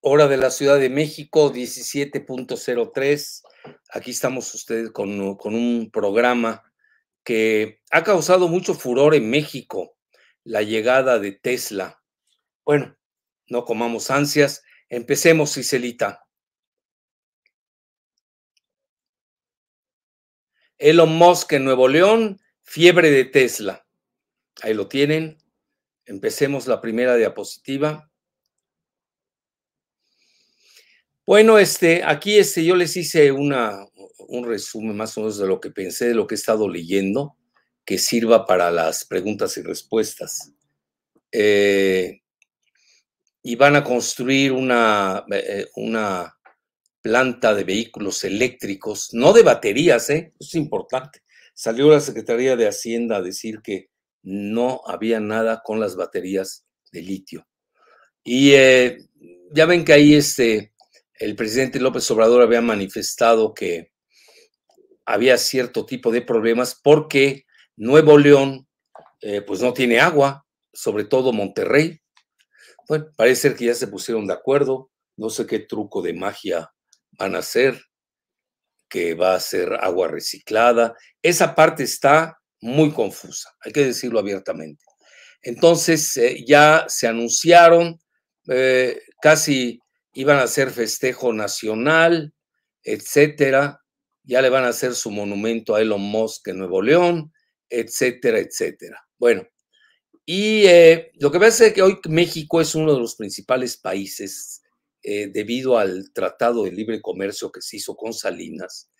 Hora de la Ciudad de México, 17.03. Aquí estamos ustedes con, con, un programa que ha causado mucho furor en México, la llegada de Tesla. Bueno, no comamos ansias. Empecemos, Cicelita. Elon Musk en Nuevo León, fiebre de Tesla. Ahí lo tienen. Empecemos la primera diapositiva. Bueno, este, aquí este, yo les hice una, un resumen más o menos de lo que pensé, de lo que he estado leyendo, que sirva para las preguntas y respuestas. Eh, y van a construir una, eh, una planta de vehículos eléctricos, no de baterías, ¿eh? es importante. Salió la Secretaría de Hacienda a decir que no había nada con las baterías de litio. Y eh, ya ven que ahí este, el presidente López Obrador había manifestado que había cierto tipo de problemas porque Nuevo León eh, pues no tiene agua, sobre todo Monterrey. Bueno, parece ser que ya se pusieron de acuerdo, no sé qué truco de magia van a hacer, que va a ser agua reciclada. Esa parte está muy confusa, hay que decirlo abiertamente. Entonces eh, ya se anunciaron, eh, casi iban a hacer festejo nacional, etcétera. Ya le van a hacer su monumento a Elon Musk en Nuevo León, etcétera, etcétera. Bueno, y eh, lo que pasa es que hoy México es uno de los principales países debido al Tratado de Libre Comercio que se hizo con Salinas,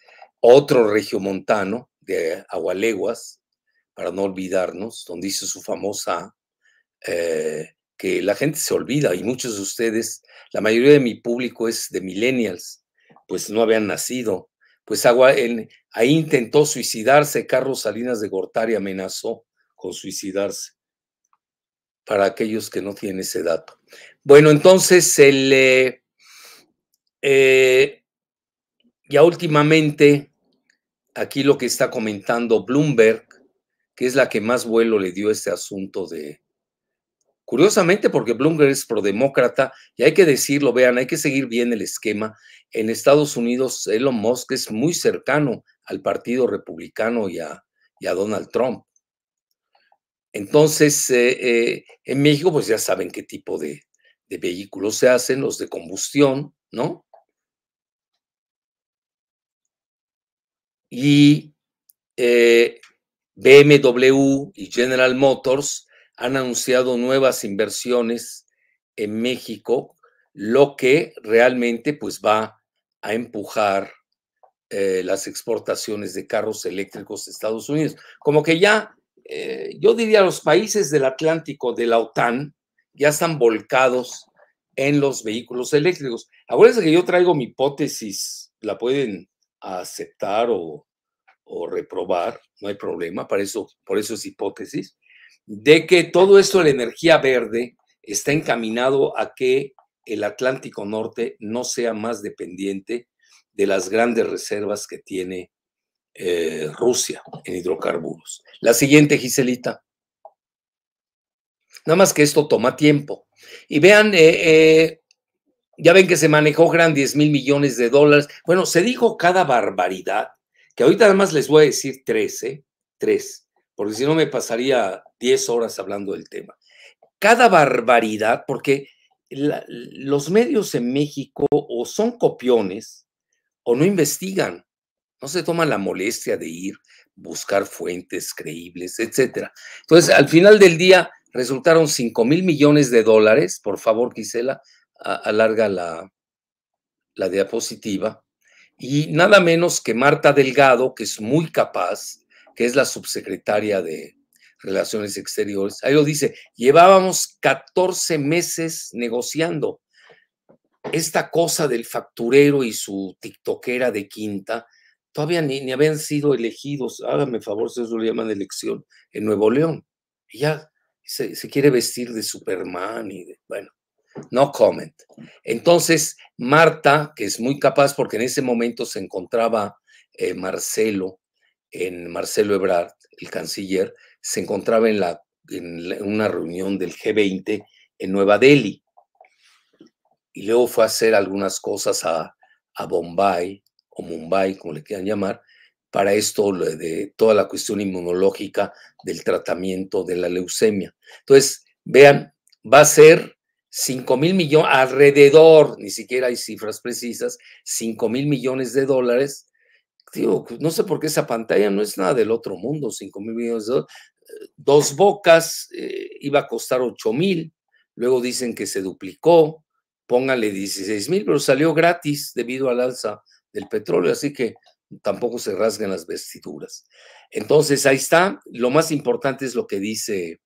otro regiomontano de Agualeguas, para no olvidarnos, donde hizo su famosa, eh, que la gente se olvida y muchos de ustedes, la mayoría de mi público es de millennials, pues no habían nacido. Pues agua, ahí intentó suicidarse, Carlos Salinas de Gortari amenazó con suicidarse, para aquellos que no tienen ese dato. Bueno, entonces, el, eh, eh, ya últimamente, aquí lo que está comentando Bloomberg, que es la que más vuelo le dio este asunto de... Curiosamente, porque Bloomberg es prodemócrata, y hay que decirlo, vean, hay que seguir bien el esquema. En Estados Unidos, Elon Musk es muy cercano al Partido Republicano y a, Donald Trump. Entonces, eh, eh, en México, pues ya saben qué tipo de, vehículos se hacen, los de combustión, ¿no? Y eh, BMW y General Motors han anunciado nuevas inversiones en México, lo que realmente pues va a empujar eh, las exportaciones de carros eléctricos de Estados Unidos. Como que ya, eh, yo diría, los países del Atlántico de la OTAN ya están volcados en los vehículos eléctricos. Acuérdense que yo traigo mi hipótesis, la pueden aceptar o, reprobar, no hay problema, para eso, por eso es hipótesis, de que todo esto de la energía verde está encaminado a que el Atlántico Norte no sea más dependiente de las grandes reservas que tiene eh, Rusia en hidrocarburos. La siguiente, Giselita. Nada más que esto toma tiempo. Y vean, eh, eh, ya ven que se manejó gran 10 mil millones de dólares. Bueno, se dijo cada barbaridad que ahorita además les voy a decir tres, ¿eh? Tres, porque si no me pasaría diez horas hablando del tema. Cada barbaridad, porque los medios en México o son copiones o no investigan, no se toman la molestia de ir, buscar fuentes creíbles, etcétera. Entonces, al final del día resultaron 5 mil millones de dólares. Por favor, Gisela, alarga la, la diapositiva y nada menos que Marta Delgado, que es muy capaz, que es la subsecretaria de Relaciones Exteriores, ahí lo dice, llevábamos 14 meses negociando. Esta cosa del facturero y su tiktokera de quinta, todavía ni, ni habían sido elegidos, hágame favor, si eso lo llaman elección, en Nuevo León. Y ya se, quiere vestir de Superman y bueno, no comment. Entonces, Marta, que es muy capaz porque en ese momento se encontraba eh, Marcelo, en Marcelo Ebrard, el canciller, se encontraba en, la, en una reunión del G20 en Nueva Delhi. Y luego fue a hacer algunas cosas a, a Bombay o Mumbai, como le quieran llamar, para esto de toda la cuestión inmunológica del tratamiento de la leucemia. Entonces, vean, va a ser 5 mil millones, alrededor, ni siquiera hay cifras precisas, 5 mil millones de dólares. Digo, no sé por qué esa pantalla no es nada del otro mundo, 5 mil millones de dólares. Dos bocas eh, iba a costar 8 mil, luego dicen que se duplicó, póngale 16 mil, pero salió gratis debido al alza del petróleo, así que tampoco se rasgan las vestiduras. Entonces, ahí está. Lo más importante es lo que dice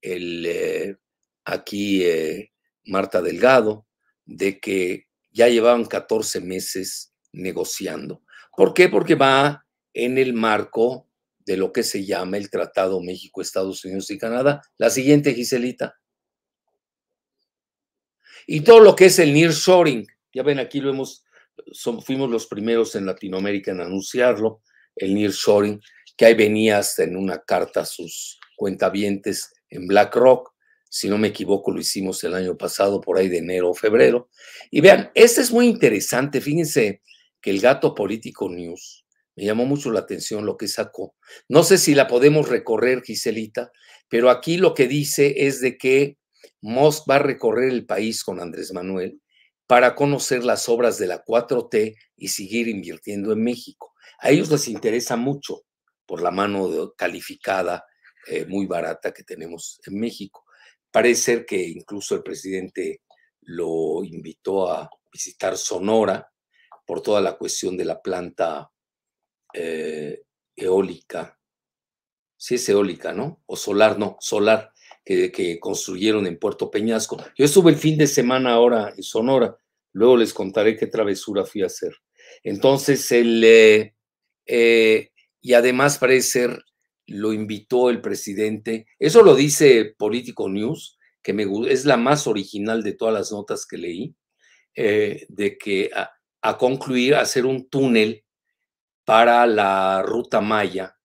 el, eh, aquí eh, Marta Delgado, de que ya llevaban 14 meses negociando. ¿Por qué? Porque va en el marco de lo que se llama el Tratado México, Estados Unidos y Canadá. La siguiente, Giselita. Y todo lo que es el nearshoring. Ya ven, aquí lo hemos fuimos los primeros en Latinoamérica en anunciarlo, el nearshoring, que ahí venía hasta en una carta a sus cuentavientes en BlackRock. Si no me equivoco, lo hicimos el año pasado, por ahí de enero o febrero. Y vean, este es muy interesante. Fíjense que el gato político news me llamó mucho la atención lo que sacó. No sé si la podemos recorrer, Giselita, pero aquí lo que dice es de que Musk va a recorrer el país con Andrés Manuel para conocer las obras de la 4T y seguir invirtiendo en México. A ellos les interesa mucho por la mano calificada eh, muy barata que tenemos en México. Parece ser que incluso el presidente lo invitó a visitar Sonora por toda la cuestión de la planta eh, eólica. Sí es eólica, ¿no? O solar, no, solar, que, construyeron en Puerto Peñasco. Yo estuve el fin de semana ahora en Sonora, luego les contaré qué travesura fui a hacer. Entonces, el, eh, eh, y además parece ser, lo invitó el presidente, eso lo dice Político News, que me, es la más original de todas las notas que leí, de que a, a concluir, a hacer un túnel para la ruta Maya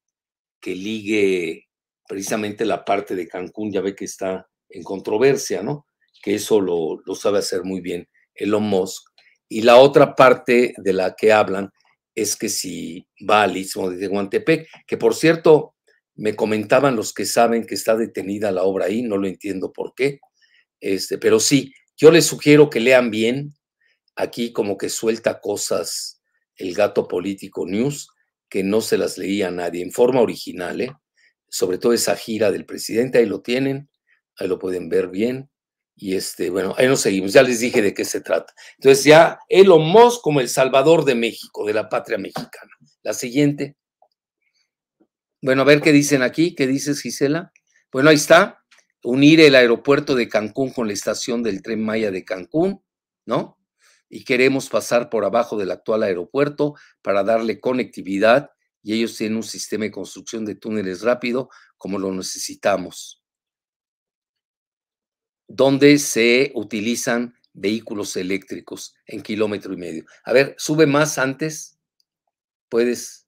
que ligue precisamente la parte de Cancún, ya ve que está en controversia, ¿no? Que eso lo, lo sabe hacer muy bien Elon Musk. Y la otra parte de la que hablan es que si va al istmo de Tehuantepec, que por cierto, me comentaban los que saben que está detenida la obra ahí, no lo entiendo por qué, este, pero sí, yo les sugiero que lean bien, aquí como que suelta cosas el gato político news, que no se las leía a nadie en forma original, ¿eh? sobre todo esa gira del presidente, ahí lo tienen, ahí lo pueden ver bien. Y este, bueno, ahí nos seguimos, ya les dije de qué se trata. Entonces ya Elon Musk como el salvador de México, de la patria mexicana. La siguiente. Bueno, a ver qué dicen aquí, qué dices Gisela. Bueno, ahí está, unir el aeropuerto de Cancún con la estación del tren Maya de Cancún, ¿no? Y queremos pasar por abajo del actual aeropuerto para darle conectividad y ellos tienen un sistema de construcción de túneles rápido como lo necesitamos, donde se utilizan vehículos eléctricos en kilómetro y medio. A ver, sube más antes. ¿Puedes?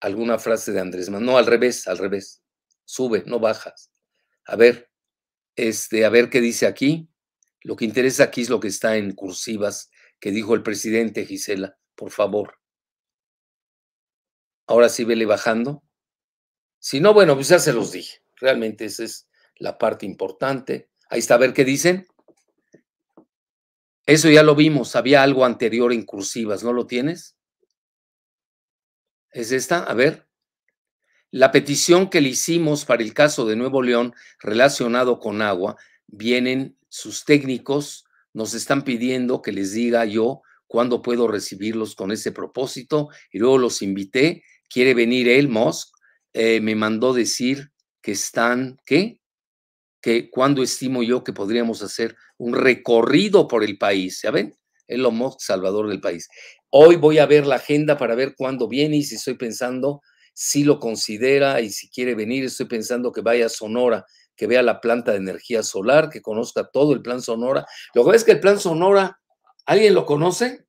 ¿Alguna frase de Andrés Manuel? No, al revés, al revés. Sube, no bajas. A ver, este, a ver qué dice aquí. Lo que interesa aquí es lo que está en cursivas que dijo el presidente Gisela, por favor. Ahora sí vele bajando. Si no, bueno, pues ya se los dije. Realmente esa es la parte importante. Ahí está, a ver qué dicen. Eso ya lo vimos. Había algo anterior en cursivas, ¿no lo tienes? ¿Es esta? A ver. La petición que le hicimos para el caso de Nuevo León relacionado con agua, vienen sus técnicos, nos están pidiendo que les diga yo cuándo puedo recibirlos con ese propósito y luego los invité quiere venir él, Musk, eh, me mandó decir que están, ¿qué? Que cuando estimo yo que podríamos hacer un recorrido por el país, ¿ya ven? Elon Musk, salvador del país. Hoy voy a ver la agenda para ver cuándo viene y si estoy pensando, si lo considera y si quiere venir, estoy pensando que vaya a Sonora, que vea la planta de energía solar, que conozca todo el plan Sonora. Lo que es que el plan Sonora, ¿alguien lo conoce?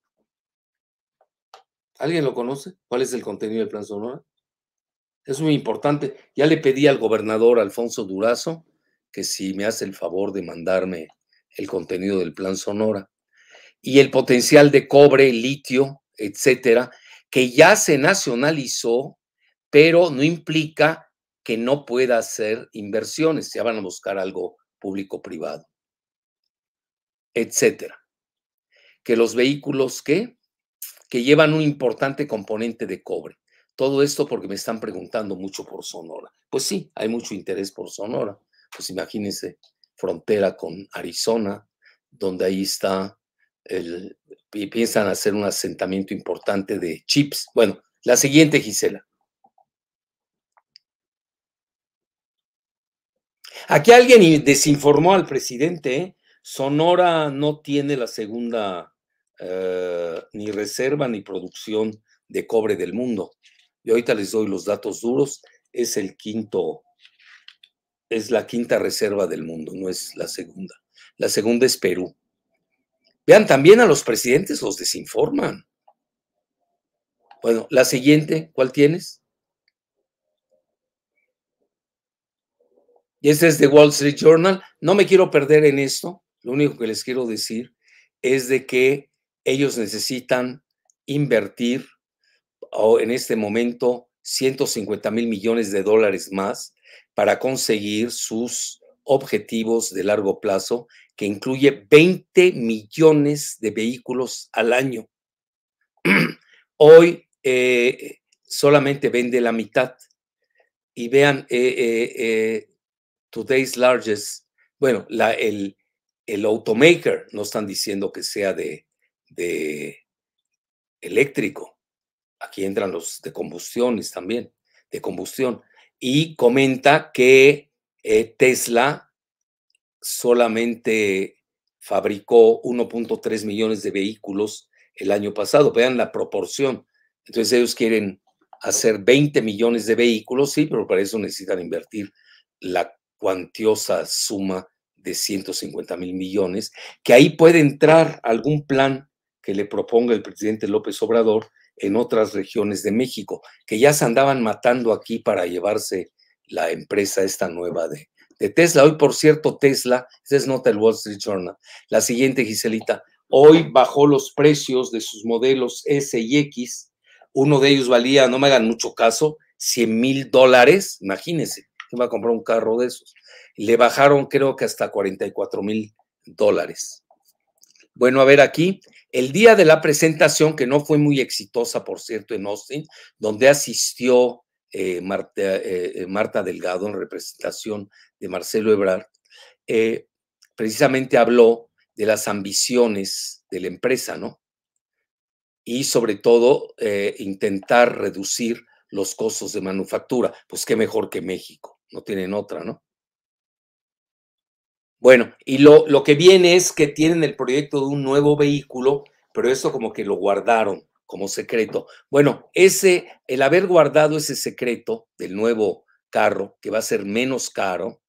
¿Alguien lo conoce? ¿Cuál es el contenido del plan Sonora? Es muy importante. Ya le pedí al gobernador Alfonso Durazo que si me hace el favor de mandarme el contenido del plan Sonora y el potencial de cobre, litio, etcétera, que ya se nacionalizó, pero no implica que no pueda hacer inversiones, ya van a buscar algo público-privado, etcétera. Que los vehículos que que llevan un importante componente de cobre. Todo esto porque me están preguntando mucho por Sonora. Pues sí, hay mucho interés por Sonora. Pues imagínense, frontera con Arizona, donde ahí está el, y piensan hacer un asentamiento importante de chips. Bueno, la siguiente, Gisela. Aquí alguien desinformó al presidente. ¿eh? Sonora no tiene la segunda eh, ni reserva ni producción de cobre del mundo. Y ahorita les doy los datos duros. Es el quinto, es la quinta reserva del mundo, no es la segunda. La segunda es Perú. Vean, también a los presidentes los desinforman. Bueno, la siguiente, ¿cuál tienes? Y este es de Wall Street Journal. No me quiero perder en esto. Lo único que les quiero decir es de que ellos necesitan invertir en este momento 150 mil millones de dólares más para conseguir sus objetivos de largo plazo, que incluye 20 millones de vehículos al año. Hoy eh, solamente vende la mitad. Y vean, eh, eh, today's largest, bueno, el, el automaker, no están diciendo que sea de, de eléctrico. Aquí entran los de combustiones también, de combustión. Y comenta que eh, Tesla solamente fabricó 1.3 millones de vehículos el año pasado. Vean la proporción. Entonces ellos quieren hacer 20 millones de vehículos, sí, pero para eso necesitan invertir la cuantiosa suma de 150 mil millones, que ahí puede entrar algún plan que le proponga el presidente López Obrador en otras regiones de México, que ya se andaban matando aquí para llevarse la empresa esta nueva de, Tesla. Hoy, por cierto, Tesla, esa es nota del Wall Street Journal. La siguiente, Giselita, hoy bajó los precios de sus modelos S y X. Uno de ellos valía, no me hagan mucho caso, 100 mil dólares. Imagínense, ¿quién va a comprar un carro de esos? Le bajaron, creo que hasta 44 mil dólares. Bueno, a ver aquí, el día de la presentación, que no fue muy exitosa, por cierto, en Austin, donde asistió eh, eh, eh, Marta, Delgado en representación de Marcelo Ebrard, precisamente habló de las ambiciones de la empresa, ¿no? Y sobre todo intentar reducir los costos de manufactura. Pues qué mejor que México, no tienen otra, ¿no? Bueno, y lo, lo, que viene es que tienen el proyecto de un nuevo vehículo, pero eso como que lo guardaron como secreto. Bueno, ese, el haber guardado ese secreto del nuevo carro, que va a ser menos caro,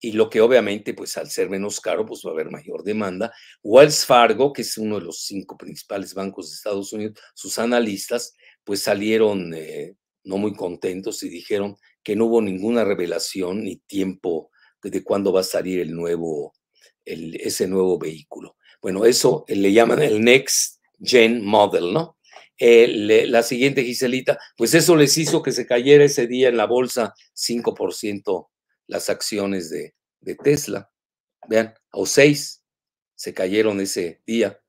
y lo que obviamente, pues al ser menos caro, pues va a haber mayor demanda. Wells Fargo, que es uno de los cinco principales bancos de Estados Unidos, sus analistas, pues salieron eh, no muy contentos y dijeron que no hubo ninguna revelación ni tiempo de cuándo va a salir el nuevo, ese nuevo vehículo. Bueno, eso le llaman el Next Gen Model, ¿no? la siguiente, Giselita, pues eso les hizo que se cayera ese día en la bolsa 5% las acciones de, de, Tesla. Vean, o 6 se cayeron ese día.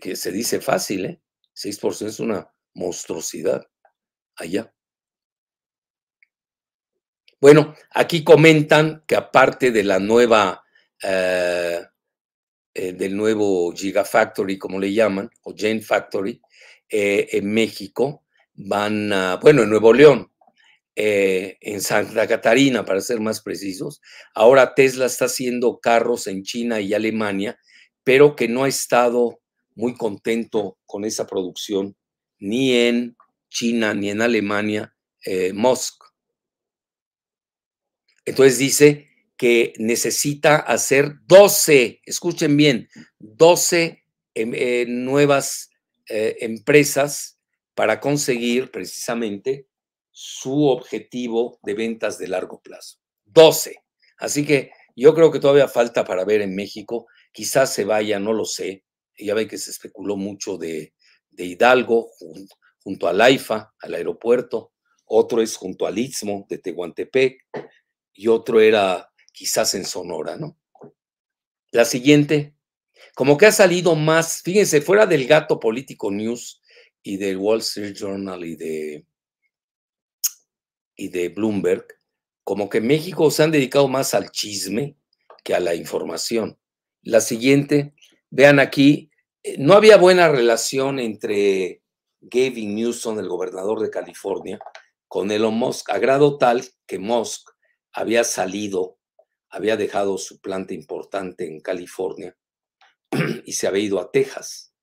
que se dice fácil, ¿eh? 6% es una monstruosidad allá. Bueno, aquí comentan que aparte de la nueva, eh, eh, del nuevo Gigafactory, como le llaman, o Gen Factory, eh, en México, van a, bueno, en Nuevo León, en Santa Catarina, para ser más precisos. Ahora Tesla está haciendo carros en China y Alemania, pero que no ha estado muy contento con esa producción, ni en China ni en Alemania, Musk. Entonces dice que necesita hacer 12, escuchen bien, 12 em, eh, nuevas eh, empresas para conseguir precisamente su objetivo de ventas de largo plazo. 12. Así que yo creo que todavía falta para ver en México. Quizás se vaya, no lo sé. Ya ve que se especuló mucho de, Hidalgo junto, al AIFA, al aeropuerto. Otro es junto al Istmo de Tehuantepec. Y otro era quizás en Sonora, ¿no? La siguiente, como que ha salido más, fíjense, fuera del gato político news y del Wall Street Journal y de, y de Bloomberg, como que México se han dedicado más al chisme que a la información. La siguiente, vean aquí, eh, no había buena relación entre Gavin Newsom, el gobernador de California, con Elon Musk, a grado tal que Musk había salido, había dejado su planta importante en California y se había ido a Texas.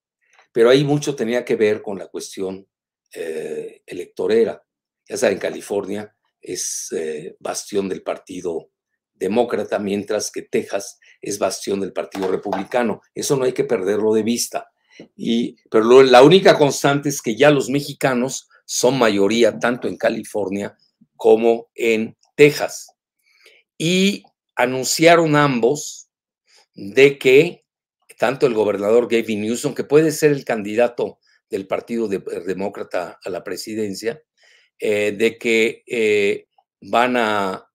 Pero ahí mucho tenía que ver con la cuestión eh, electorera. Ya saben, California es eh, bastión del Partido Demócrata, mientras que Texas es bastión del Partido Republicano. Eso no hay que perderlo de vista. Y, pero la única constante es que ya los mexicanos son mayoría tanto en California como en Texas. Y anunciaron ambos de que tanto el gobernador Gavin Newsom, que puede ser el candidato del Partido Demócrata a la presidencia, eh, de que eh, van a,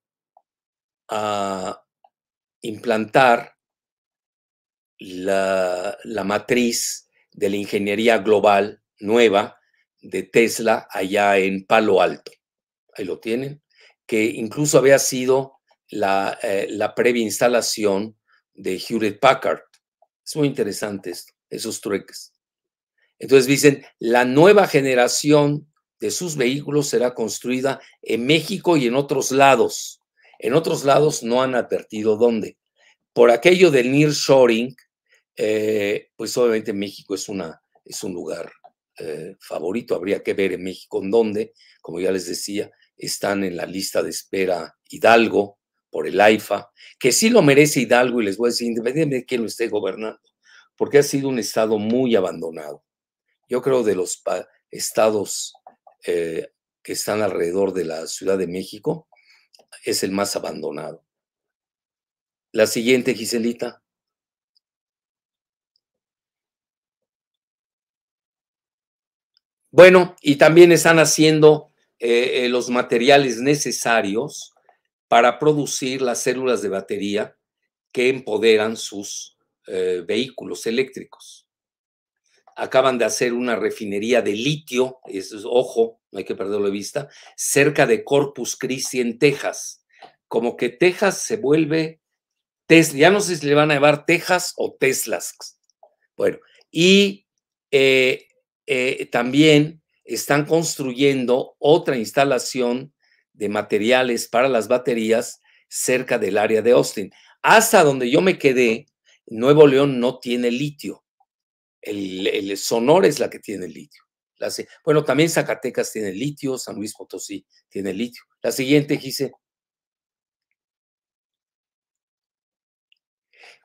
implantar la, la, matriz de la ingeniería global nueva de Tesla allá en Palo Alto. Ahí lo tienen, que incluso había sido la, eh, la previa instalación de Hewlett Packard. Es muy interesante esto, esos trueques. Entonces dicen, la nueva generación de sus vehículos será construida en México y en otros lados. En otros lados no han advertido dónde. Por aquello del nearshoring, eh, pues obviamente México es, una, es un lugar eh, favorito. Habría que ver en México en dónde, como ya les decía, están en la lista de espera Hidalgo por el AIFA, que sí lo merece Hidalgo y les voy a decir, independientemente de quién lo esté gobernando, porque ha sido un estado muy abandonado. Yo creo de los estados eh, que están alrededor de la Ciudad de México, es el más abandonado. La siguiente, Giselita. Bueno, y también están haciendo eh, eh, los materiales necesarios para producir las células de batería que empoderan sus vehículos eléctricos acaban de hacer una refinería de litio, es, ojo, no hay que perderlo de vista, cerca de Corpus Christi en Texas. Como que Texas se vuelve, Tesla, ya no sé si le van a llevar Texas o Teslas. Bueno, y eh, eh, también están construyendo otra instalación de materiales para las baterías cerca del área de Austin. Hasta donde yo me quedé, Nuevo León no tiene litio el, Sonora es la que tiene litio. bueno, también Zacatecas tiene litio, San Luis Potosí tiene litio. La siguiente, Gise.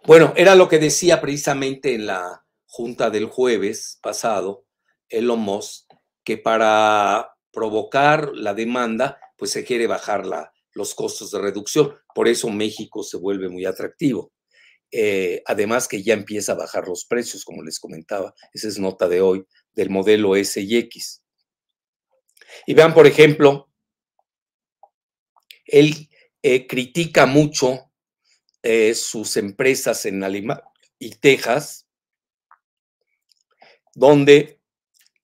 Bueno, era lo que decía precisamente en la junta del jueves pasado, Elon Musk, que para provocar la demanda, pues se quiere bajar la, los costos de reducción. Por eso México se vuelve muy atractivo. Eh, además que ya empieza a bajar los precios, como les comentaba, esa es nota de hoy del modelo S y X. Y vean, por ejemplo, él eh, critica mucho eh, sus empresas en Alemania y Texas, donde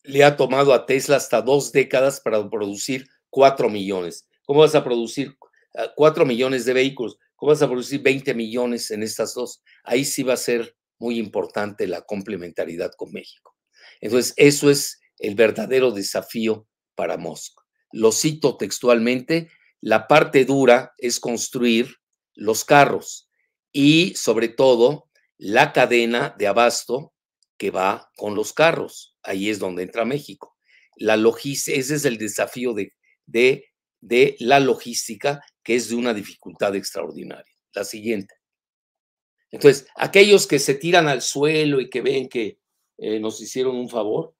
le ha tomado a Tesla hasta dos décadas para producir cuatro millones. ¿Cómo vas a producir ah, cuatro millones de vehículos? ¿Cómo vas a producir 20 millones en estas dos? Ahí sí va a ser muy importante la complementariedad con México. Entonces, eso es el verdadero desafío para Moscú. Lo cito textualmente, la parte dura es construir los carros y sobre todo la cadena de abasto que va con los carros. Ahí es donde entra México. La logística, ese es el desafío de, de, de la logística, que es de una dificultad extraordinaria. La siguiente. Entonces, aquellos que se tiran al suelo y que ven que eh, nos hicieron un favor,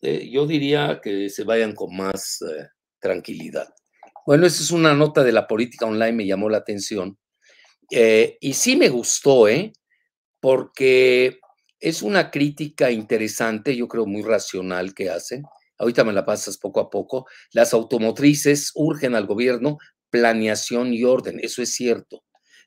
eh, yo diría que se vayan con más eh, tranquilidad. Bueno, esa es una nota de la política online, me llamó la atención. y sí me gustó, ¿eh? Porque es una crítica interesante, yo creo muy racional que hacen. Ahorita me la pasas poco a poco. Las automotrices urgen al gobierno planeación y orden, eso es cierto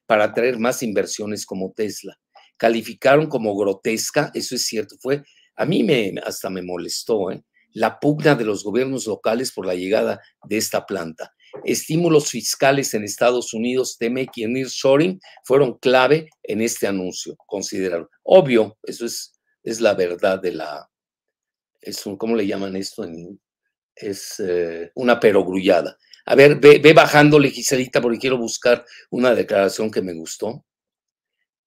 para atraer más inversiones como Tesla. Calificaron como grotesca, eso es cierto, fue, a mí me, hasta me molestó, ¿eh? la pugna de los gobiernos locales por la llegada de esta planta. Estímulos fiscales en Estados Unidos, TMEC y Nearshoring fueron clave en este anuncio, consideraron. Obvio, eso es, es la verdad de la, es un, ¿cómo le llaman esto? es eh, una perogrullada. A ver, ve, bajando, legislita, porque quiero buscar una declaración que me gustó.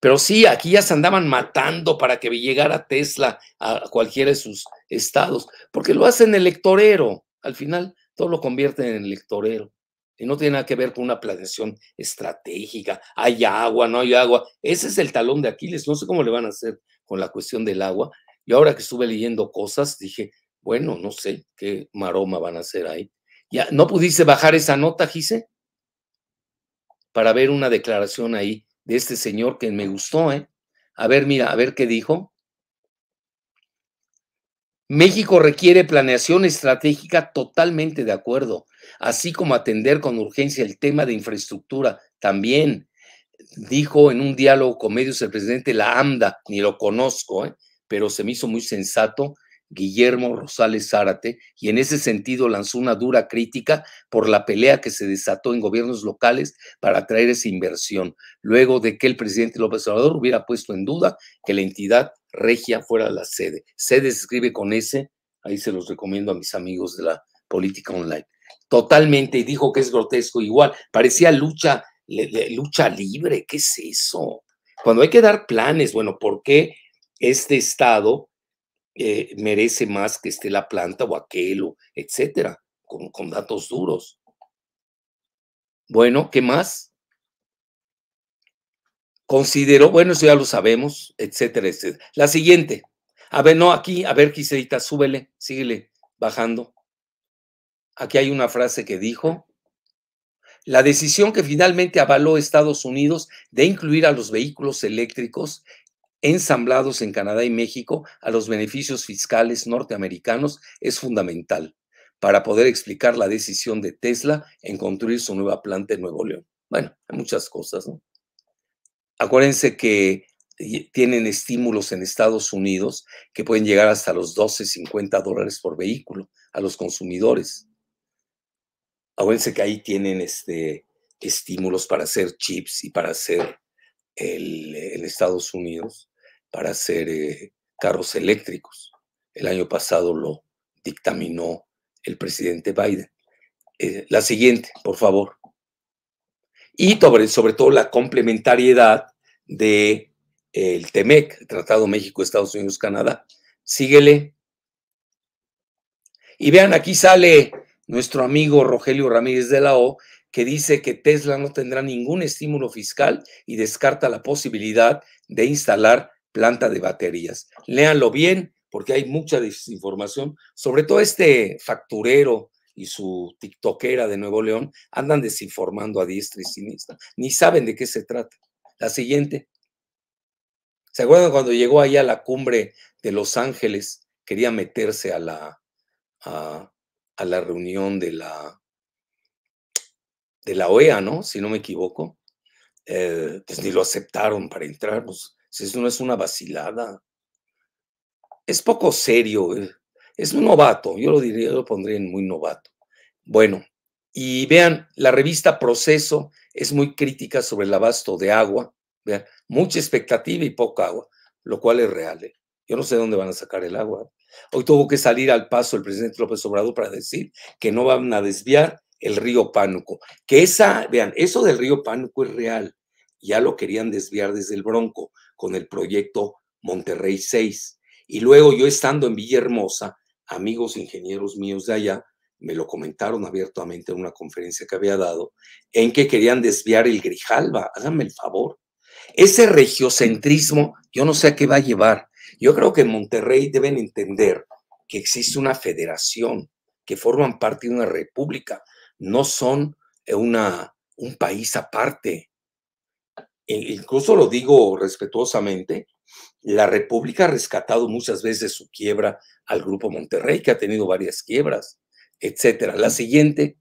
Pero sí, aquí ya se andaban matando para que llegara Tesla a cualquiera de sus estados, porque lo hacen electorero. Al final, todo lo convierten en electorero. Y no tiene nada que ver con una planeación estratégica. Hay agua, no hay agua. Ese es el talón de Aquiles. No sé cómo le van a hacer con la cuestión del agua. Y ahora que estuve leyendo cosas, dije, bueno, no sé qué maroma van a hacer ahí. Ya, ¿No pudiste bajar esa nota, Gise? Para ver una declaración ahí de este señor que me gustó, ¿eh? A ver, mira, a ver qué dijo. México requiere planeación estratégica totalmente de acuerdo, así como atender con urgencia el tema de infraestructura. También dijo en un diálogo con medios el presidente la AMDA, ni lo conozco, ¿eh? pero se me hizo muy sensato Guillermo Rosales Zárate, y en ese sentido lanzó una dura crítica por la pelea que se desató en gobiernos locales para atraer esa inversión, luego de que el presidente López Obrador hubiera puesto en duda que la entidad regia fuera la sede. Sede se escribe con S, ahí se los recomiendo a mis amigos de la política online. Totalmente, y dijo que es grotesco, igual, parecía lucha, lucha libre, ¿qué es eso? Cuando hay que dar planes, bueno, ¿por qué este Estado eh, merece más que esté la planta o aquel, etcétera, con, con datos duros. Bueno, ¿qué más? Consideró, bueno, eso ya lo sabemos, etcétera, etcétera. La siguiente. A ver, no, aquí, a ver, Giselita, súbele, síguele bajando. Aquí hay una frase que dijo, la decisión que finalmente avaló Estados Unidos de incluir a los vehículos eléctricos ensamblados en Canadá y México a los beneficios fiscales norteamericanos es fundamental para poder explicar la decisión de Tesla en construir su nueva planta en Nuevo León. Bueno, hay muchas cosas, ¿no? Acuérdense que tienen estímulos en Estados Unidos que pueden llegar hasta los 12, 50 dólares por vehículo a los consumidores. Acuérdense que ahí tienen este, estímulos para hacer chips y para hacer el, en Estados Unidos para hacer eh, carros eléctricos. El año pasado lo dictaminó el presidente Biden. Eh, la siguiente, por favor. Y sobre, sobre todo la complementariedad de el TEMEC, Tratado México, Estados Unidos, Canadá. Síguele. Y vean, aquí sale nuestro amigo Rogelio Ramírez de la O, que dice que Tesla no tendrá ningún estímulo fiscal y descarta la posibilidad de instalar planta de baterías. Léanlo bien porque hay mucha desinformación, sobre todo este facturero y su tiktokera de Nuevo León andan desinformando a diestra y siniestra, ni saben de qué se trata. La siguiente. ¿Se acuerdan cuando llegó ahí a la cumbre de Los Ángeles? Quería meterse a la, a la reunión de la, de la OEA, ¿no? Si no me equivoco. Eh, pues ni lo aceptaron para entrar. Pues, eso no es una vacilada. Es poco serio. Eh, es un novato. Yo lo diría, lo pondría en muy novato. Bueno, y vean, la revista Proceso es muy crítica sobre el abasto de agua. Vean, mucha expectativa y poca agua, lo cual es real. ¿eh? Yo no sé dónde van a sacar el agua. Hoy tuvo que salir al paso el presidente López Obrador para decir que no van a desviar el río Pánuco. Que esa, vean, eso del río Pánuco es real. Ya lo querían desviar desde el Bronco con el proyecto Monterrey 6. Y luego yo estando en Villahermosa, amigos ingenieros míos de allá me lo comentaron abiertamente en una conferencia que había dado, en que querían desviar el Grijalba. Háganme el favor. Ese regiocentrismo, yo no sé a qué va a llevar. Yo creo que en Monterrey deben entender que existe una federación, que forman parte de una república, no son una, un país aparte. E incluso lo digo respetuosamente, la República ha rescatado muchas veces su quiebra al Grupo Monterrey, que ha tenido varias quiebras, etcétera. La siguiente,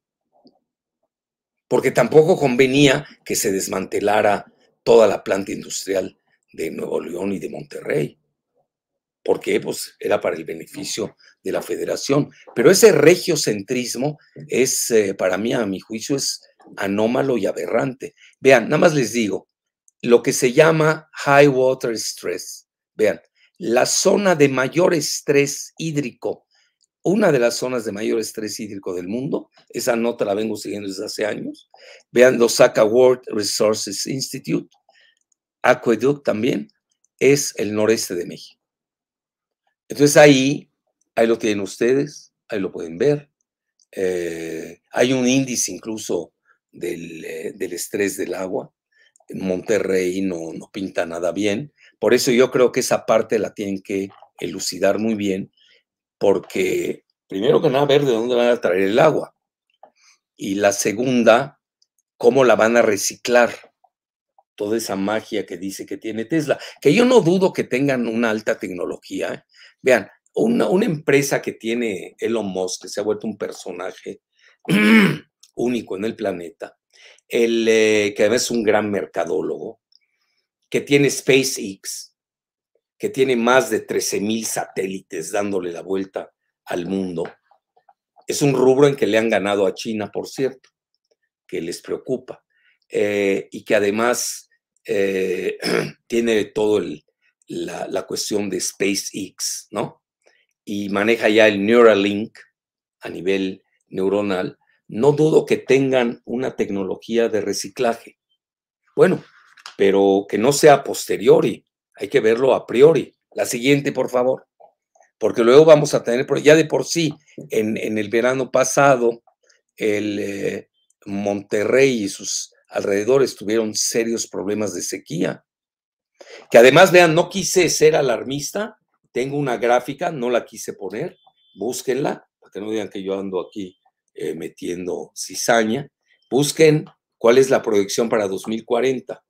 porque tampoco convenía que se desmantelara toda la planta industrial de Nuevo León y de Monterrey. Porque Pues era para el beneficio de la federación. Pero ese regiocentrismo es, eh, para mí, a mi juicio, es anómalo y aberrante. Vean, nada más les digo, lo que se llama high water stress. Vean, la zona de mayor estrés hídrico, una de las zonas de mayor estrés hídrico del mundo, esa nota la vengo siguiendo desde hace años. Vean, lo saca World Resources Institute, Aqueduct también, es el noreste de México. Entonces ahí, ahí lo tienen ustedes, ahí lo pueden ver. Eh, hay un índice incluso del, eh, del estrés del agua. Monterrey no, no pinta nada bien. Por eso yo creo que esa parte la tienen que elucidar muy bien, porque primero que nada, ver de dónde van a traer el agua. Y la segunda, cómo la van a reciclar. Toda esa magia que dice que tiene Tesla, que yo no dudo que tengan una alta tecnología. ¿eh? Vean, una, una empresa que tiene Elon Musk, que se ha vuelto un personaje único en el planeta, el, eh, que además es un gran mercadólogo, que tiene SpaceX, que tiene más de 13 mil satélites dándole la vuelta al mundo. Es un rubro en que le han ganado a China, por cierto, que les preocupa, eh, y que además eh, tiene todo la, cuestión de SpaceX, ¿no? Y maneja ya el Neuralink a nivel neuronal, no dudo que tengan una tecnología de reciclaje. Bueno, pero que no sea a posteriori, hay que verlo a priori. La siguiente, por favor, porque luego vamos a tener, ya de por sí, en, el verano pasado, el eh, Monterrey y sus alrededores tuvieron serios problemas de sequía. Que además, vean, no quise ser alarmista, tengo una gráfica, no la quise poner, búsquenla, para que no digan que yo ando aquí eh, metiendo cizaña, busquen cuál es la proyección para 2040.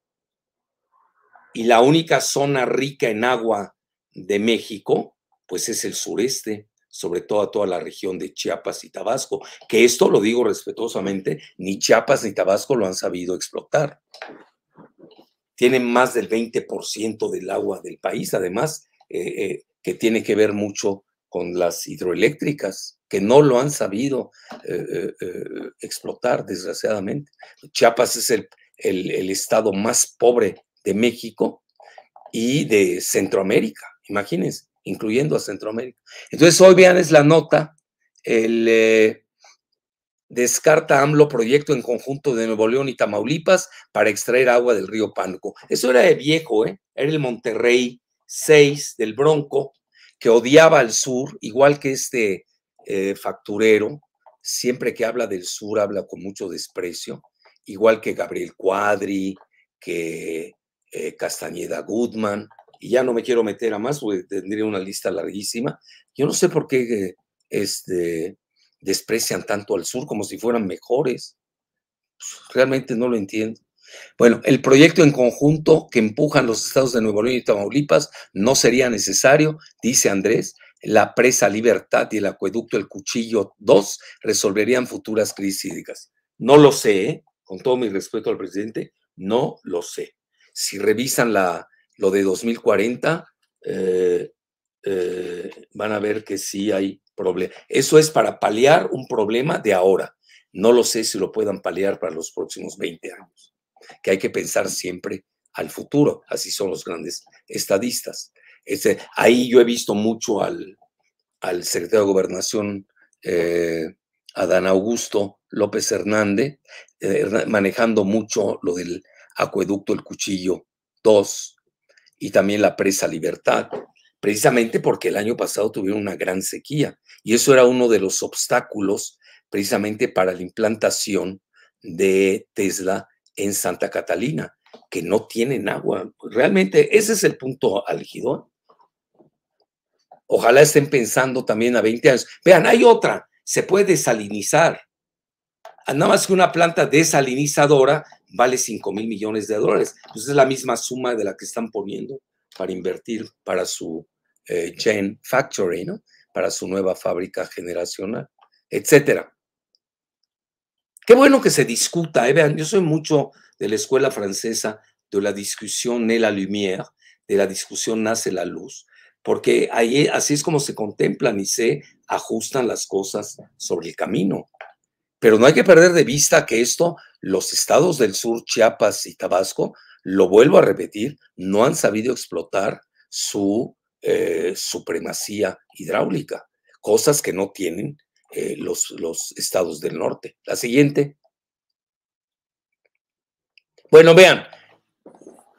Y la única zona rica en agua de México, pues es el sureste, sobre todo toda la región de Chiapas y Tabasco, que esto lo digo respetuosamente, ni Chiapas ni Tabasco lo han sabido explotar. Tienen más del 20% del agua del país, además, eh, eh, que tiene que ver mucho con las hidroeléctricas, que no lo han sabido eh, explotar, desgraciadamente. Chiapas es el, el estado más pobre de México y de Centroamérica, imagínense, incluyendo a Centroamérica. Entonces, hoy vean, es la nota, el eh, descarta AMLO proyecto en conjunto de Nuevo León y Tamaulipas para extraer agua del río Pánuco. Eso era de viejo, ¿eh? Era el Monterrey 6 del Bronco, que odiaba al sur, igual que este eh, facturero, siempre que habla del sur habla con mucho desprecio, igual que Gabriel Cuadri, que eh, Castañeda Goodman, y ya no me quiero meter a más, porque tendría una lista larguísima. Yo no sé por qué este, desprecian tanto al sur como si fueran mejores. Realmente no lo entiendo. Bueno, el proyecto en conjunto que empujan los estados de Nuevo León y Tamaulipas no sería necesario, dice Andrés. La presa Libertad y el acueducto El Cuchillo 2 resolverían futuras crisis hídricas. No lo sé, ¿eh? con todo mi respeto al presidente, no lo sé si revisan la, lo de 2040, eh, eh, van a ver que sí hay problema. Eso es para paliar un problema de ahora. No lo sé si lo puedan paliar para los próximos 20 años, que hay que pensar siempre al futuro. Así son los grandes estadistas. Este, ahí yo he visto mucho al, al secretario de Gobernación, eh, Adán Augusto López Hernández, manejando mucho lo del Acueducto El Cuchillo 2 y también la presa Libertad. precisamente porque el año pasado tuvieron una gran sequía y eso era uno de los obstáculos precisamente para la implantación de Tesla en Santa Catalina, que no tienen agua. Realmente ese es el punto álgido. Ojalá estén pensando también a 20 años. Vean, hay otra, se puede desalinizar. Nada más que una planta desalinizadora vale 5 mil millones de dólares. Entonces es la misma suma de la que están poniendo para invertir para su eh, Gen Factory, ¿no? Para su nueva fábrica generacional, etcétera. Qué bueno que se discuta. ¿eh? Vean, yo soy mucho de la escuela francesa de la discusión de la lumière, de la discusión nace la luz, porque ahí, así es como se contemplan y se ajustan las cosas sobre el camino. Pero no hay que perder de vista que esto, los estados del sur, Chiapas y Tabasco, lo vuelvo a repetir, no han sabido explotar su eh, supremacía hidráulica, cosas que no tienen eh, los, los estados del norte. La siguiente. Bueno, vean,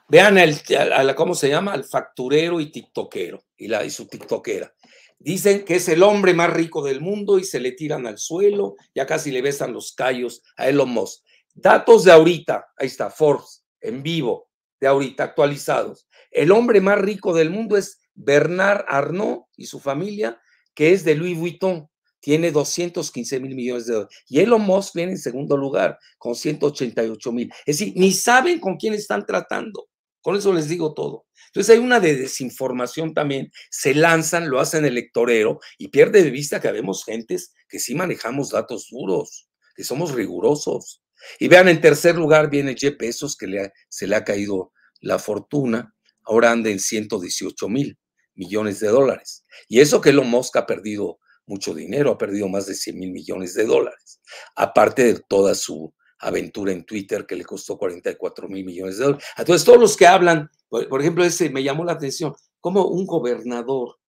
vean al, ¿cómo se llama? Al facturero y tiktokero y, la, y su tiktokera. Dicen que es el hombre más rico del mundo y se le tiran al suelo, ya casi le besan los callos a Elon Musk. Datos de ahorita, ahí está, Forbes, en vivo, de ahorita, actualizados. El hombre más rico del mundo es Bernard Arnault y su familia, que es de Louis Vuitton tiene 215 mil millones de dólares. Y Elon Musk viene en segundo lugar con 188 mil. Es decir, ni saben con quién están tratando. Con eso les digo todo. Entonces hay una de desinformación también. Se lanzan, lo hacen electorero y pierde de vista que habemos gentes que sí manejamos datos duros, que somos rigurosos. Y vean, en tercer lugar viene Jeff Bezos, que se le ha caído la fortuna. Ahora anda en 118 mil millones de dólares. Y eso que Elon Musk ha perdido mucho dinero, ha perdido más de 100 mil millones de dólares, aparte de toda su aventura en Twitter que le costó 44 mil millones de dólares. Entonces, todos los que hablan, por, ejemplo, ese me llamó la atención, cómo un gobernador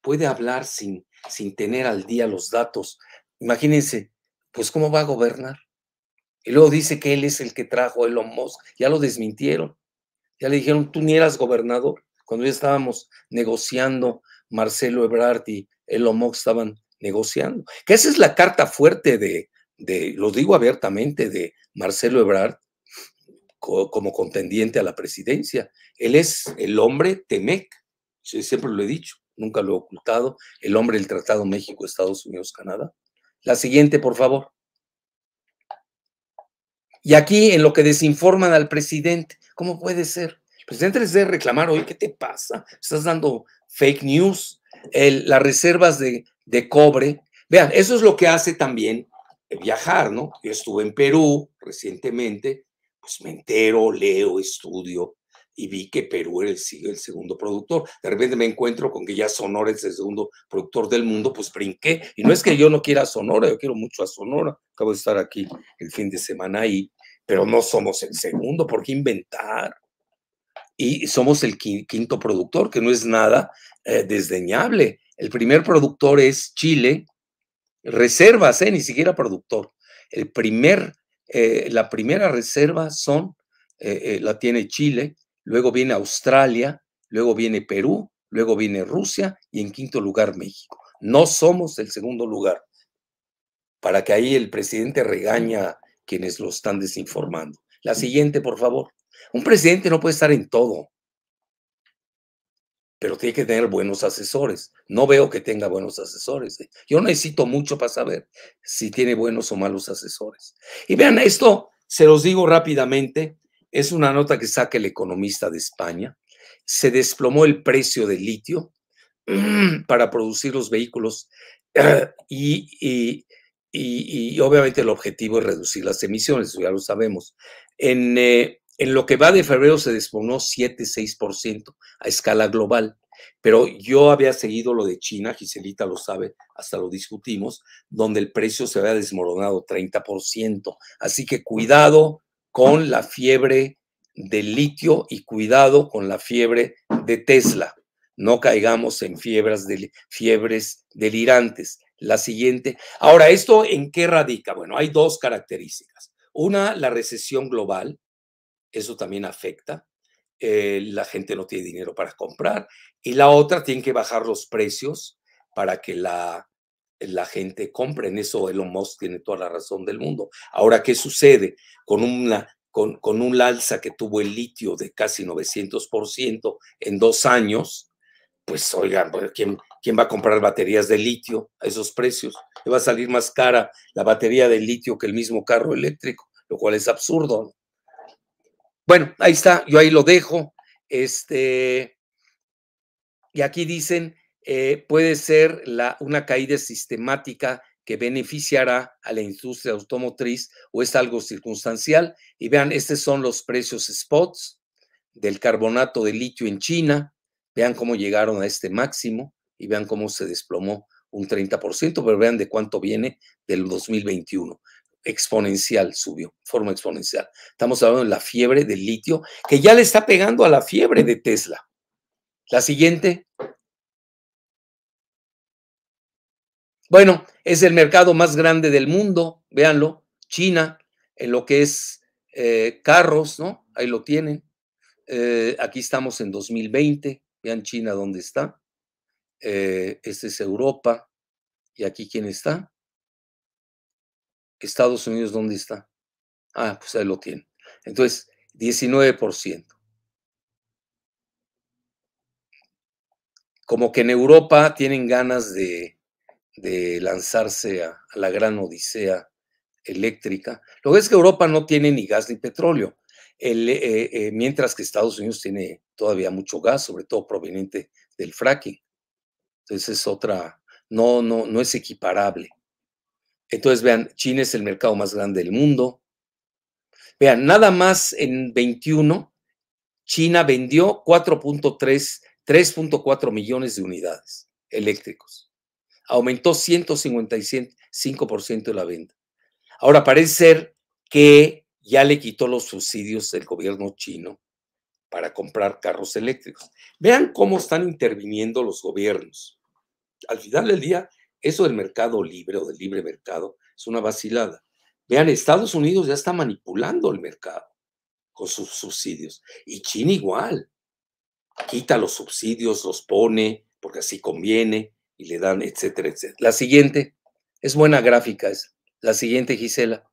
puede hablar sin, sin tener al día los datos. Imagínense, pues cómo va a gobernar. Y luego dice que él es el que trajo a Elon Musk. Ya lo desmintieron. Ya le dijeron, tú ni eras gobernador. Cuando ya estábamos negociando Marcelo Ebrard y Elon Musk estaban negociando. Que esa es la carta fuerte de, de lo digo abiertamente, de Marcelo Ebrard como contendiente a la presidencia. Él es el hombre Temec, siempre lo he dicho, nunca lo he ocultado, el hombre del Tratado México, Estados Unidos, Canadá. La siguiente, por favor. Y aquí en lo que desinforman al presidente, ¿cómo puede ser? El presidente les debe reclamar, oye, ¿qué te pasa? Estás dando fake news, las reservas de, cobre. Vean, eso es lo que hace también viajar, ¿no? Yo estuve en Perú recientemente, pues me entero, leo, estudio y vi que Perú era el, el, segundo productor. De repente me encuentro con que ya Sonora es el segundo productor del mundo, pues brinqué. Y no es que yo no quiera Sonora, yo quiero mucho a Sonora. Acabo de estar aquí el fin de semana ahí, pero no somos el segundo, ¿por qué inventar? y somos el quinto productor, que no es nada eh, desdeñable. El primer productor es Chile, reservas, eh, ni siquiera productor. El primer, eh, la primera reserva son, la tiene Chile, luego viene Australia, luego viene Perú, luego viene Rusia y en quinto lugar México. No somos el segundo lugar. Para que ahí el presidente regaña quienes lo están desinformando. La siguiente, por favor. Un presidente no puede estar en todo, pero tiene que tener buenos asesores. No veo que tenga buenos asesores. ¿eh? Yo necesito mucho para saber si tiene buenos o malos asesores. Y vean, esto se los digo rápidamente, es una nota que saca el economista de España. Se desplomó el precio del litio para producir los vehículos y, y, obviamente el objetivo es reducir las emisiones, ya lo sabemos. En, eh, en lo que va de febrero se desplomó 7-6% a escala global, pero yo había seguido lo de China, Giselita lo sabe, hasta lo discutimos, donde el precio se había desmoronado 30%. Así que cuidado con la fiebre del litio y cuidado con la fiebre de Tesla. No caigamos en fiebres, fiebres delirantes. La siguiente. Ahora, ¿esto en qué radica? Bueno, hay dos características. Una, la recesión global, eso también afecta. Eh, la gente no tiene dinero para comprar. Y la otra, tiene que bajar los precios para que la, la gente compre. En eso Elon Musk tiene toda la razón del mundo. Ahora, ¿qué sucede? Con una con, con, un alza que tuvo el litio de casi 900% en dos años, pues oigan, pues, ¿quién, ¿quién va a comprar baterías de litio a esos precios? Le va a salir más cara la batería de litio que el mismo carro eléctrico, lo cual es absurdo. Bueno, ahí está, yo ahí lo dejo. Este, y aquí dicen, eh, puede ser la, una caída sistemática que beneficiará a la industria automotriz o es algo circunstancial. Y vean, estos son los precios spots del carbonato de litio en China. Vean cómo llegaron a este máximo y vean cómo se desplomó un 30%, pero vean de cuánto viene del 2021. Exponencial subió, forma exponencial. Estamos hablando de la fiebre del litio, que ya le está pegando a la fiebre de Tesla. La siguiente. Bueno, es el mercado más grande del mundo, véanlo, China, en lo que es eh, carros, ¿no? Ahí lo tienen. Eh, aquí estamos en 2020, vean China dónde está. Eh, este es Europa. ¿Y aquí quién está? Estados Unidos, ¿dónde está? Ah, pues ahí lo tienen. Entonces, 19%. Como que en Europa tienen ganas de, lanzarse a, la gran odisea eléctrica. Lo que es que Europa no tiene ni gas ni petróleo, eh, eh, mientras que Estados Unidos tiene todavía mucho gas, sobre todo proveniente del fracking. Entonces es otra, no, no, no es equiparable. Entonces vean, China es el mercado más grande del mundo. Vean, nada más en 21, China vendió 4.3, 3.4 millones de unidades eléctricos aumentó 155% de la venta. Ahora parece ser que ya le quitó los subsidios del gobierno chino para comprar carros eléctricos. Vean cómo están interviniendo los gobiernos. Al final del día, eso del mercado libre o del libre mercado es una vacilada. Vean, Estados Unidos ya está manipulando el mercado con sus subsidios. Y China igual. Quita los subsidios, los pone, porque así conviene y le dan, etcétera, etcétera. La siguiente, es buena gráfica esa. La siguiente, Gisela.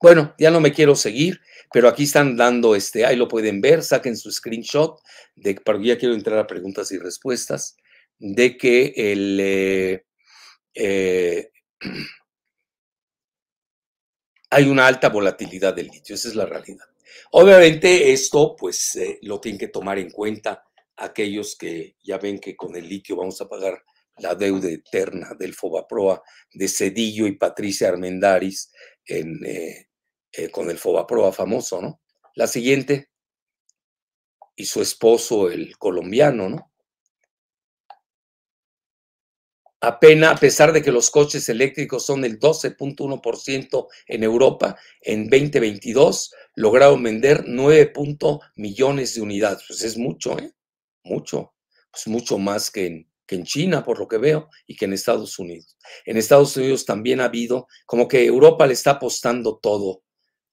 Bueno, ya no me quiero seguir, pero aquí están dando este, ahí lo pueden ver, saquen su screenshot, de, porque ya quiero entrar a preguntas y respuestas, de que el, eh, eh, hay una alta volatilidad del litio, esa es la realidad. Obviamente esto pues eh, lo tienen que tomar en cuenta aquellos que ya ven que con el litio vamos a pagar la deuda eterna del Fobaproa de Cedillo y Patricia Armendaris en, con el Fobaproa famoso, ¿no? La siguiente, y su esposo, el colombiano, ¿no? Apenas, a pesar de que los coches eléctricos son el 12.1% en Europa, en 2022 lograron vender 9. millones de unidades. Pues es mucho, ¿eh? mucho, pues mucho más que en, China, por lo que veo, y que en Estados Unidos. En Estados Unidos también ha habido, como que Europa le está apostando todo,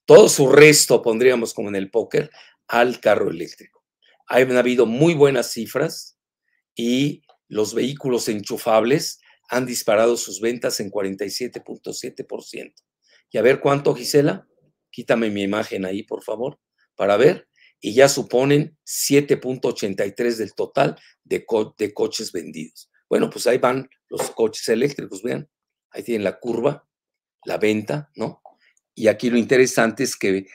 todo su resto, pondríamos como en el póker, al carro eléctrico. Han habido muy buenas cifras y los vehículos enchufables han disparado sus ventas en 47.7%. Y a ver cuánto, Gisela, quítame mi imagen ahí, por favor, para ver y ya suponen 7.83 del total de, de, coches vendidos. Bueno, pues ahí van los coches eléctricos, vean, ahí tienen la curva, la venta, ¿no? Y aquí lo interesante es que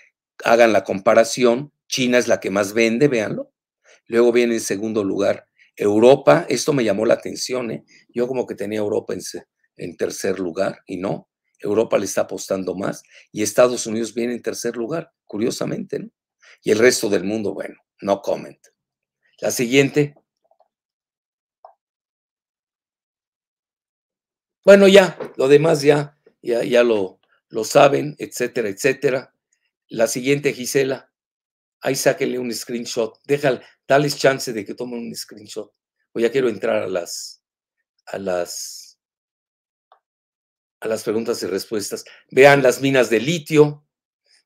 hagan la comparación, China es la que más vende, véanlo. Luego viene en segundo lugar Europa, esto me llamó la atención, ¿eh? Yo como que tenía Europa en, en tercer lugar y no, Europa le está apostando más y Estados Unidos viene en tercer lugar, curiosamente, ¿no? Y el resto del mundo, bueno, no comment. La siguiente. Bueno, ya, lo demás ya, ya, ya lo, lo saben, etcétera, etcétera. La siguiente, Gisela. Ahí sáquenle un screenshot. Déjale, dales chance de que tomen un screenshot. O ya quiero entrar a las, a las, a las preguntas y respuestas. Vean las minas de litio,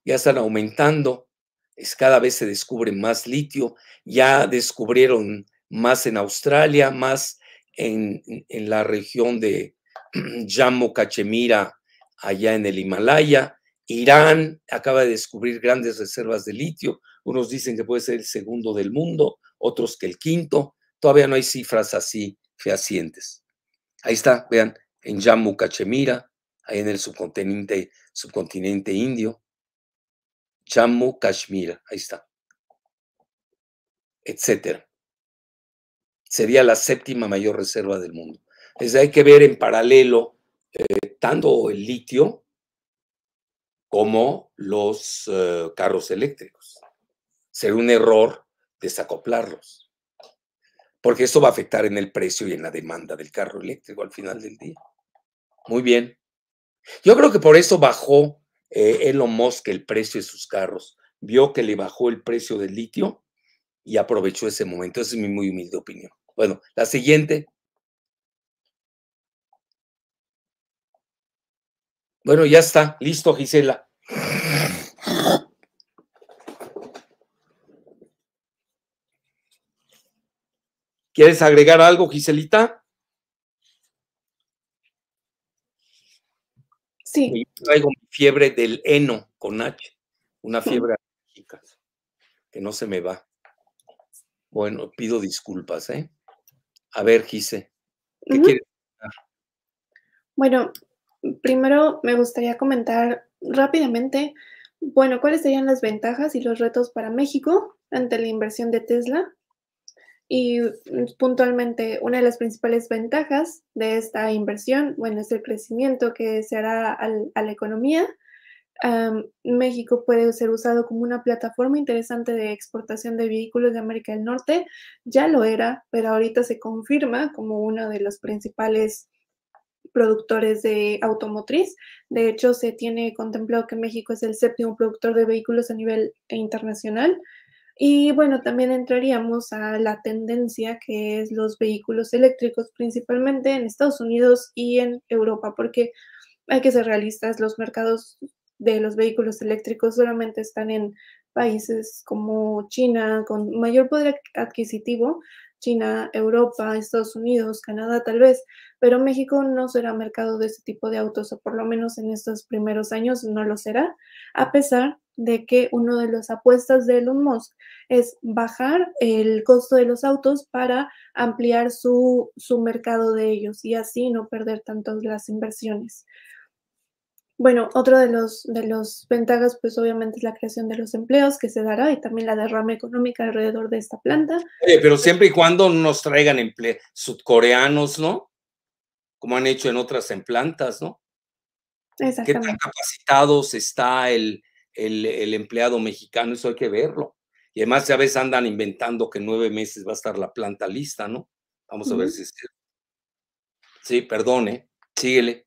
ya están aumentando Es, cada vez se descubre más litio, ya descubrieron más en Australia, más en, la región de Jammu Cachemira, allá en el Himalaya. Irán acaba de descubrir grandes reservas de litio. Unos dicen que puede ser el segundo del mundo, otros que el quinto. Todavía no hay cifras así fehacientes. Ahí está, vean, en Jammu Cachemira, ahí en el subcontinente, subcontinente indio. Jammu Kashmir, ahí está, etcétera. Sería la séptima mayor reserva del mundo. Entonces hay que ver en paralelo eh, tanto el litio como los eh, carros eléctricos. Sería un error desacoplarlos, porque eso va a afectar en el precio y en la demanda del carro eléctrico al final del día. Muy bien. Yo creo que por eso bajó eh, Elon Musk el precio de sus carros. Vio que le bajó el precio del litio y aprovechó ese momento. Esa es mi muy humilde opinión. Bueno, la siguiente. Bueno, ya está. Listo, Gisela. ¿Quieres agregar algo, Giselita? Sí. traigo mi fiebre del heno con H, una fiebre alérgica que no se me va. Bueno, pido disculpas, ¿eh? A ver, Gise, ¿qué quieres Bueno, primero me gustaría comentar rápidamente, bueno, cuáles serían las ventajas y los retos para México ante la inversión de Tesla. Y mm, puntualmente, una de las principales ventajas de esta inversión, bueno, es el crecimiento que se hará a la economía. México puede ser usado como una plataforma interesante de exportación de vehículos de América del Norte. Ya lo era, pero ahorita se confirma como uno de los principales productores de automotriz. De hecho, se tiene contemplado que México es el séptimo productor de vehículos a nivel internacional. Y bueno, también entraríamos a la tendencia que es los vehículos eléctricos, principalmente en Estados Unidos y en Europa, porque hay que ser realistas, los mercados de los vehículos eléctricos solamente están en países como China, con mayor poder adquisitivo, China, Europa, Estados Unidos, Canadá tal vez, pero México no será mercado de ese tipo de autos, o por lo menos en estos primeros años no lo será, a pesar de que una de las apuestas de Elon Musk es bajar el costo de los autos para ampliar su, su mercado de ellos y así no perder tanto las inversiones. Bueno, otro de los, de los ventajas, pues obviamente es la creación de los empleos que se dará y también la derrama económica alrededor de esta planta. pero siempre y cuando nos traigan empleos sudcoreanos, ¿no? Como han hecho en otras en plantas, ¿no? Exactamente. ¿Qué tan capacitados está el, el, empleado mexicano? Eso hay que verlo. Y además, ya ves, andan inventando que en nueve meses va a estar la planta lista, ¿no? Vamos a ver si es cierto. Sí, perdone, síguele.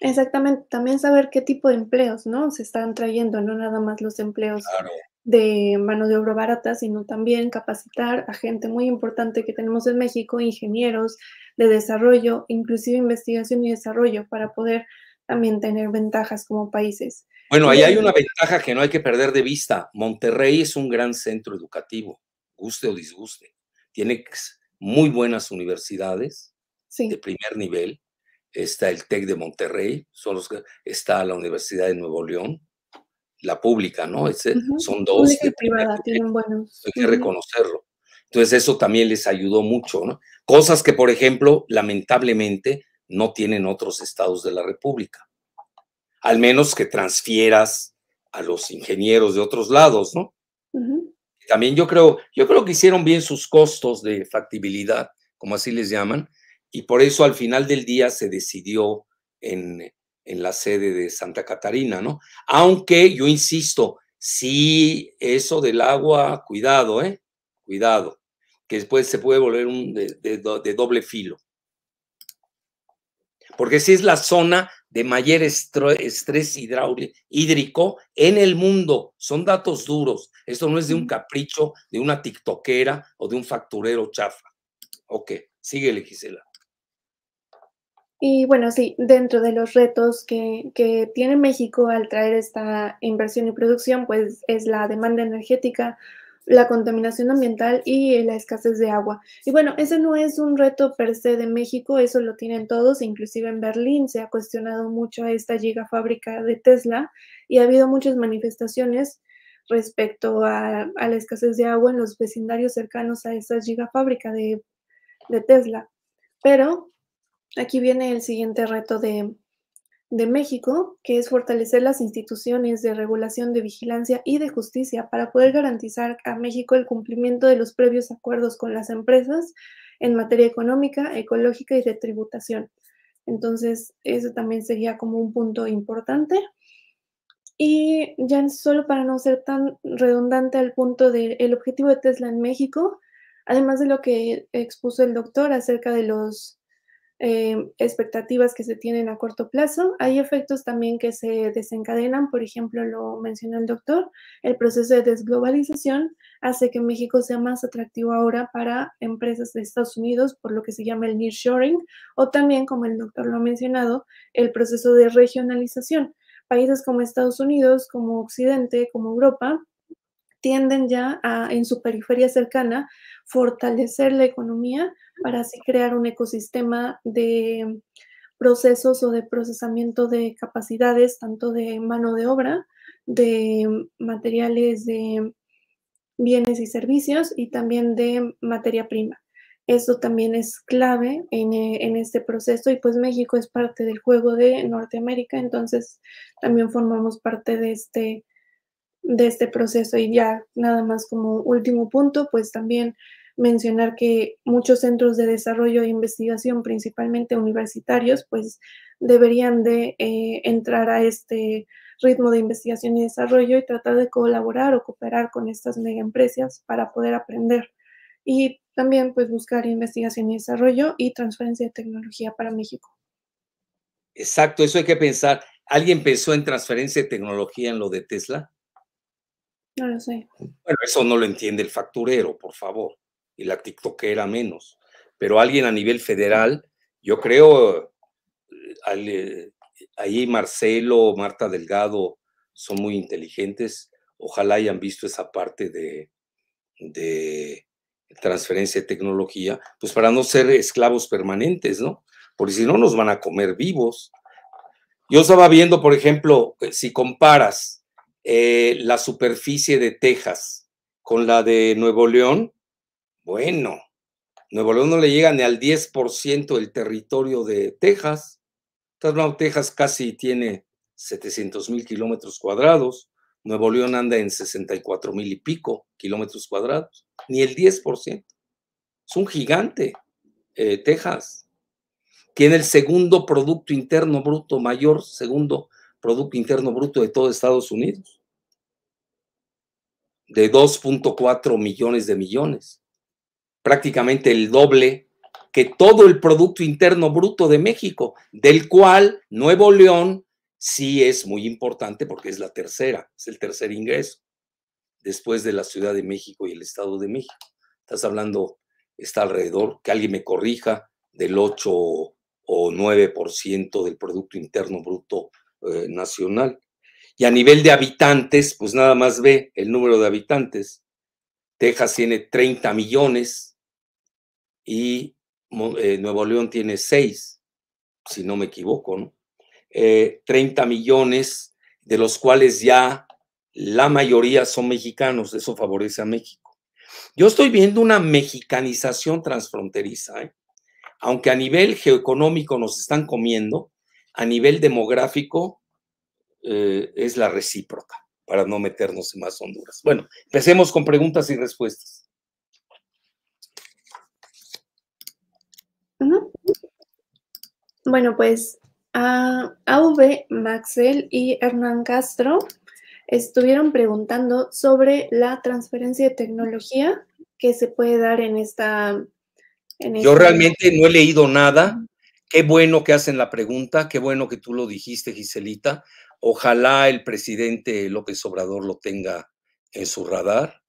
Exactamente, también saber qué tipo de empleos, ¿no? Se están trayendo, no nada más los empleos de mano de obra barata, sino también capacitar a gente muy importante que tenemos en México, ingenieros de desarrollo, inclusive investigación y desarrollo, para poder también tener ventajas como países. Bueno, ahí hay una ventaja que no hay que perder de vista. Monterrey es un gran centro educativo, guste o disguste. Tiene muy buenas universidades de primer nivel está el TEC de Monterrey, son los está la Universidad de Nuevo León, la pública, ¿no? Son dos. Pública y privada, tienen buenos. Hay que reconocerlo. Entonces eso también les ayudó mucho, ¿no? Cosas que, por ejemplo, lamentablemente no tienen otros estados de la República. Al menos que transfieras a los ingenieros de otros lados, ¿no? También yo creo, yo creo que hicieron bien sus costos de factibilidad, como así les llaman, y por eso al final del día se decidió en, la sede de Santa Catarina, ¿no? Aunque yo insisto, sí, eso del agua, cuidado, ¿eh? Cuidado, que después se puede volver un de, doble filo. Porque si es la zona de mayor estrés hídrico en el mundo. Son datos duros. Esto no es de un capricho, de una tiktokera o de un facturero chafa. Ok, síguele, Gisela. Y bueno, sí, dentro de los retos que, que, tiene México al traer esta inversión y producción, pues es la demanda energética, la contaminación ambiental y la escasez de agua. Y bueno, ese no es un reto per se de México, eso lo tienen todos, inclusive en Berlín se ha cuestionado mucho a esta gigafábrica de Tesla y ha habido muchas manifestaciones respecto a, la escasez de agua en los vecindarios cercanos a esa gigafábrica de, de Tesla. Pero aquí viene el siguiente reto de, de México, que es fortalecer las instituciones de regulación, de vigilancia y de justicia para poder garantizar a México el cumplimiento de los previos acuerdos con las empresas en materia económica, ecológica y de tributación. Entonces, eso también sería como un punto importante. Y ya solo para no ser tan redundante al punto del objetivo de Tesla en México, además de lo que expuso el doctor acerca de los eh, expectativas que se tienen a corto plazo. Hay efectos también que se desencadenan, por ejemplo, lo mencionó el doctor, el proceso de desglobalización hace que México sea más atractivo ahora para empresas de Estados Unidos, por lo que se llama el nearshoring, o también, como el doctor lo ha mencionado, el proceso de regionalización. Países como Estados Unidos, como Occidente, como Europa, tienden ya a, en su periferia cercana, fortalecer la economía para así crear un ecosistema de procesos o de procesamiento de capacidades, tanto de mano de obra, de materiales, de bienes y servicios y también de materia prima. Eso también es clave en, en, este proceso y pues México es parte del juego de Norteamérica, entonces también formamos parte de este, de este proceso y ya nada más como último punto, pues también mencionar que muchos centros de desarrollo e investigación, principalmente universitarios, pues deberían de eh, entrar a este ritmo de investigación y desarrollo y tratar de colaborar o cooperar con estas mega empresas para poder aprender. Y también pues buscar investigación y desarrollo y transferencia de tecnología para México. Exacto, eso hay que pensar. ¿Alguien pensó en transferencia de tecnología en lo de Tesla? No lo sé. Bueno, eso no lo entiende el facturero, por favor y la TikTokera menos. Pero alguien a nivel federal, yo creo, eh, ahí Marcelo, Marta Delgado son muy inteligentes. Ojalá hayan visto esa parte de, transferencia de tecnología, pues para no ser esclavos permanentes, ¿no? Porque si no nos van a comer vivos. Yo estaba viendo, por ejemplo, si comparas eh, la superficie de Texas con la de Nuevo León, bueno, Nuevo León no le llega ni al 10% del territorio de Texas. Texas casi tiene 700 mil kilómetros cuadrados. Nuevo León anda en 64 mil y pico kilómetros cuadrados. Ni el 10%. Es un gigante, eh, Texas. Tiene el segundo Producto Interno Bruto mayor, segundo Producto Interno Bruto de todo Estados Unidos. De 2.4 millones de millones prácticamente el doble que todo el Producto Interno Bruto de México, del cual Nuevo León sí es muy importante porque es la tercera, es el tercer ingreso, después de la Ciudad de México y el Estado de México. Estás hablando, está alrededor, que alguien me corrija, del 8 o 9% del Producto Interno Bruto eh, Nacional. Y a nivel de habitantes, pues nada más ve el número de habitantes. Texas tiene 30 millones, y eh, Nuevo León tiene 6, si no me equivoco, ¿no? 30 eh, millones, de los cuales ya la mayoría son mexicanos, eso favorece a México. Yo estoy viendo una mexicanización transfronteriza, ¿eh? aunque a nivel geoeconómico nos están comiendo, a nivel demográfico es la recíproca, para no meternos en más Honduras. Bueno, empecemos con preguntas y respuestas. Bueno, pues AV, Maxel y Hernán Castro estuvieron preguntando sobre la transferencia de tecnología que se puede dar en esta... Yo realmente no he leído nada. Qué bueno que hacen la pregunta, qué bueno que tú lo dijiste, Giselita. Ojalá el presidente López Obrador lo tenga en su radar.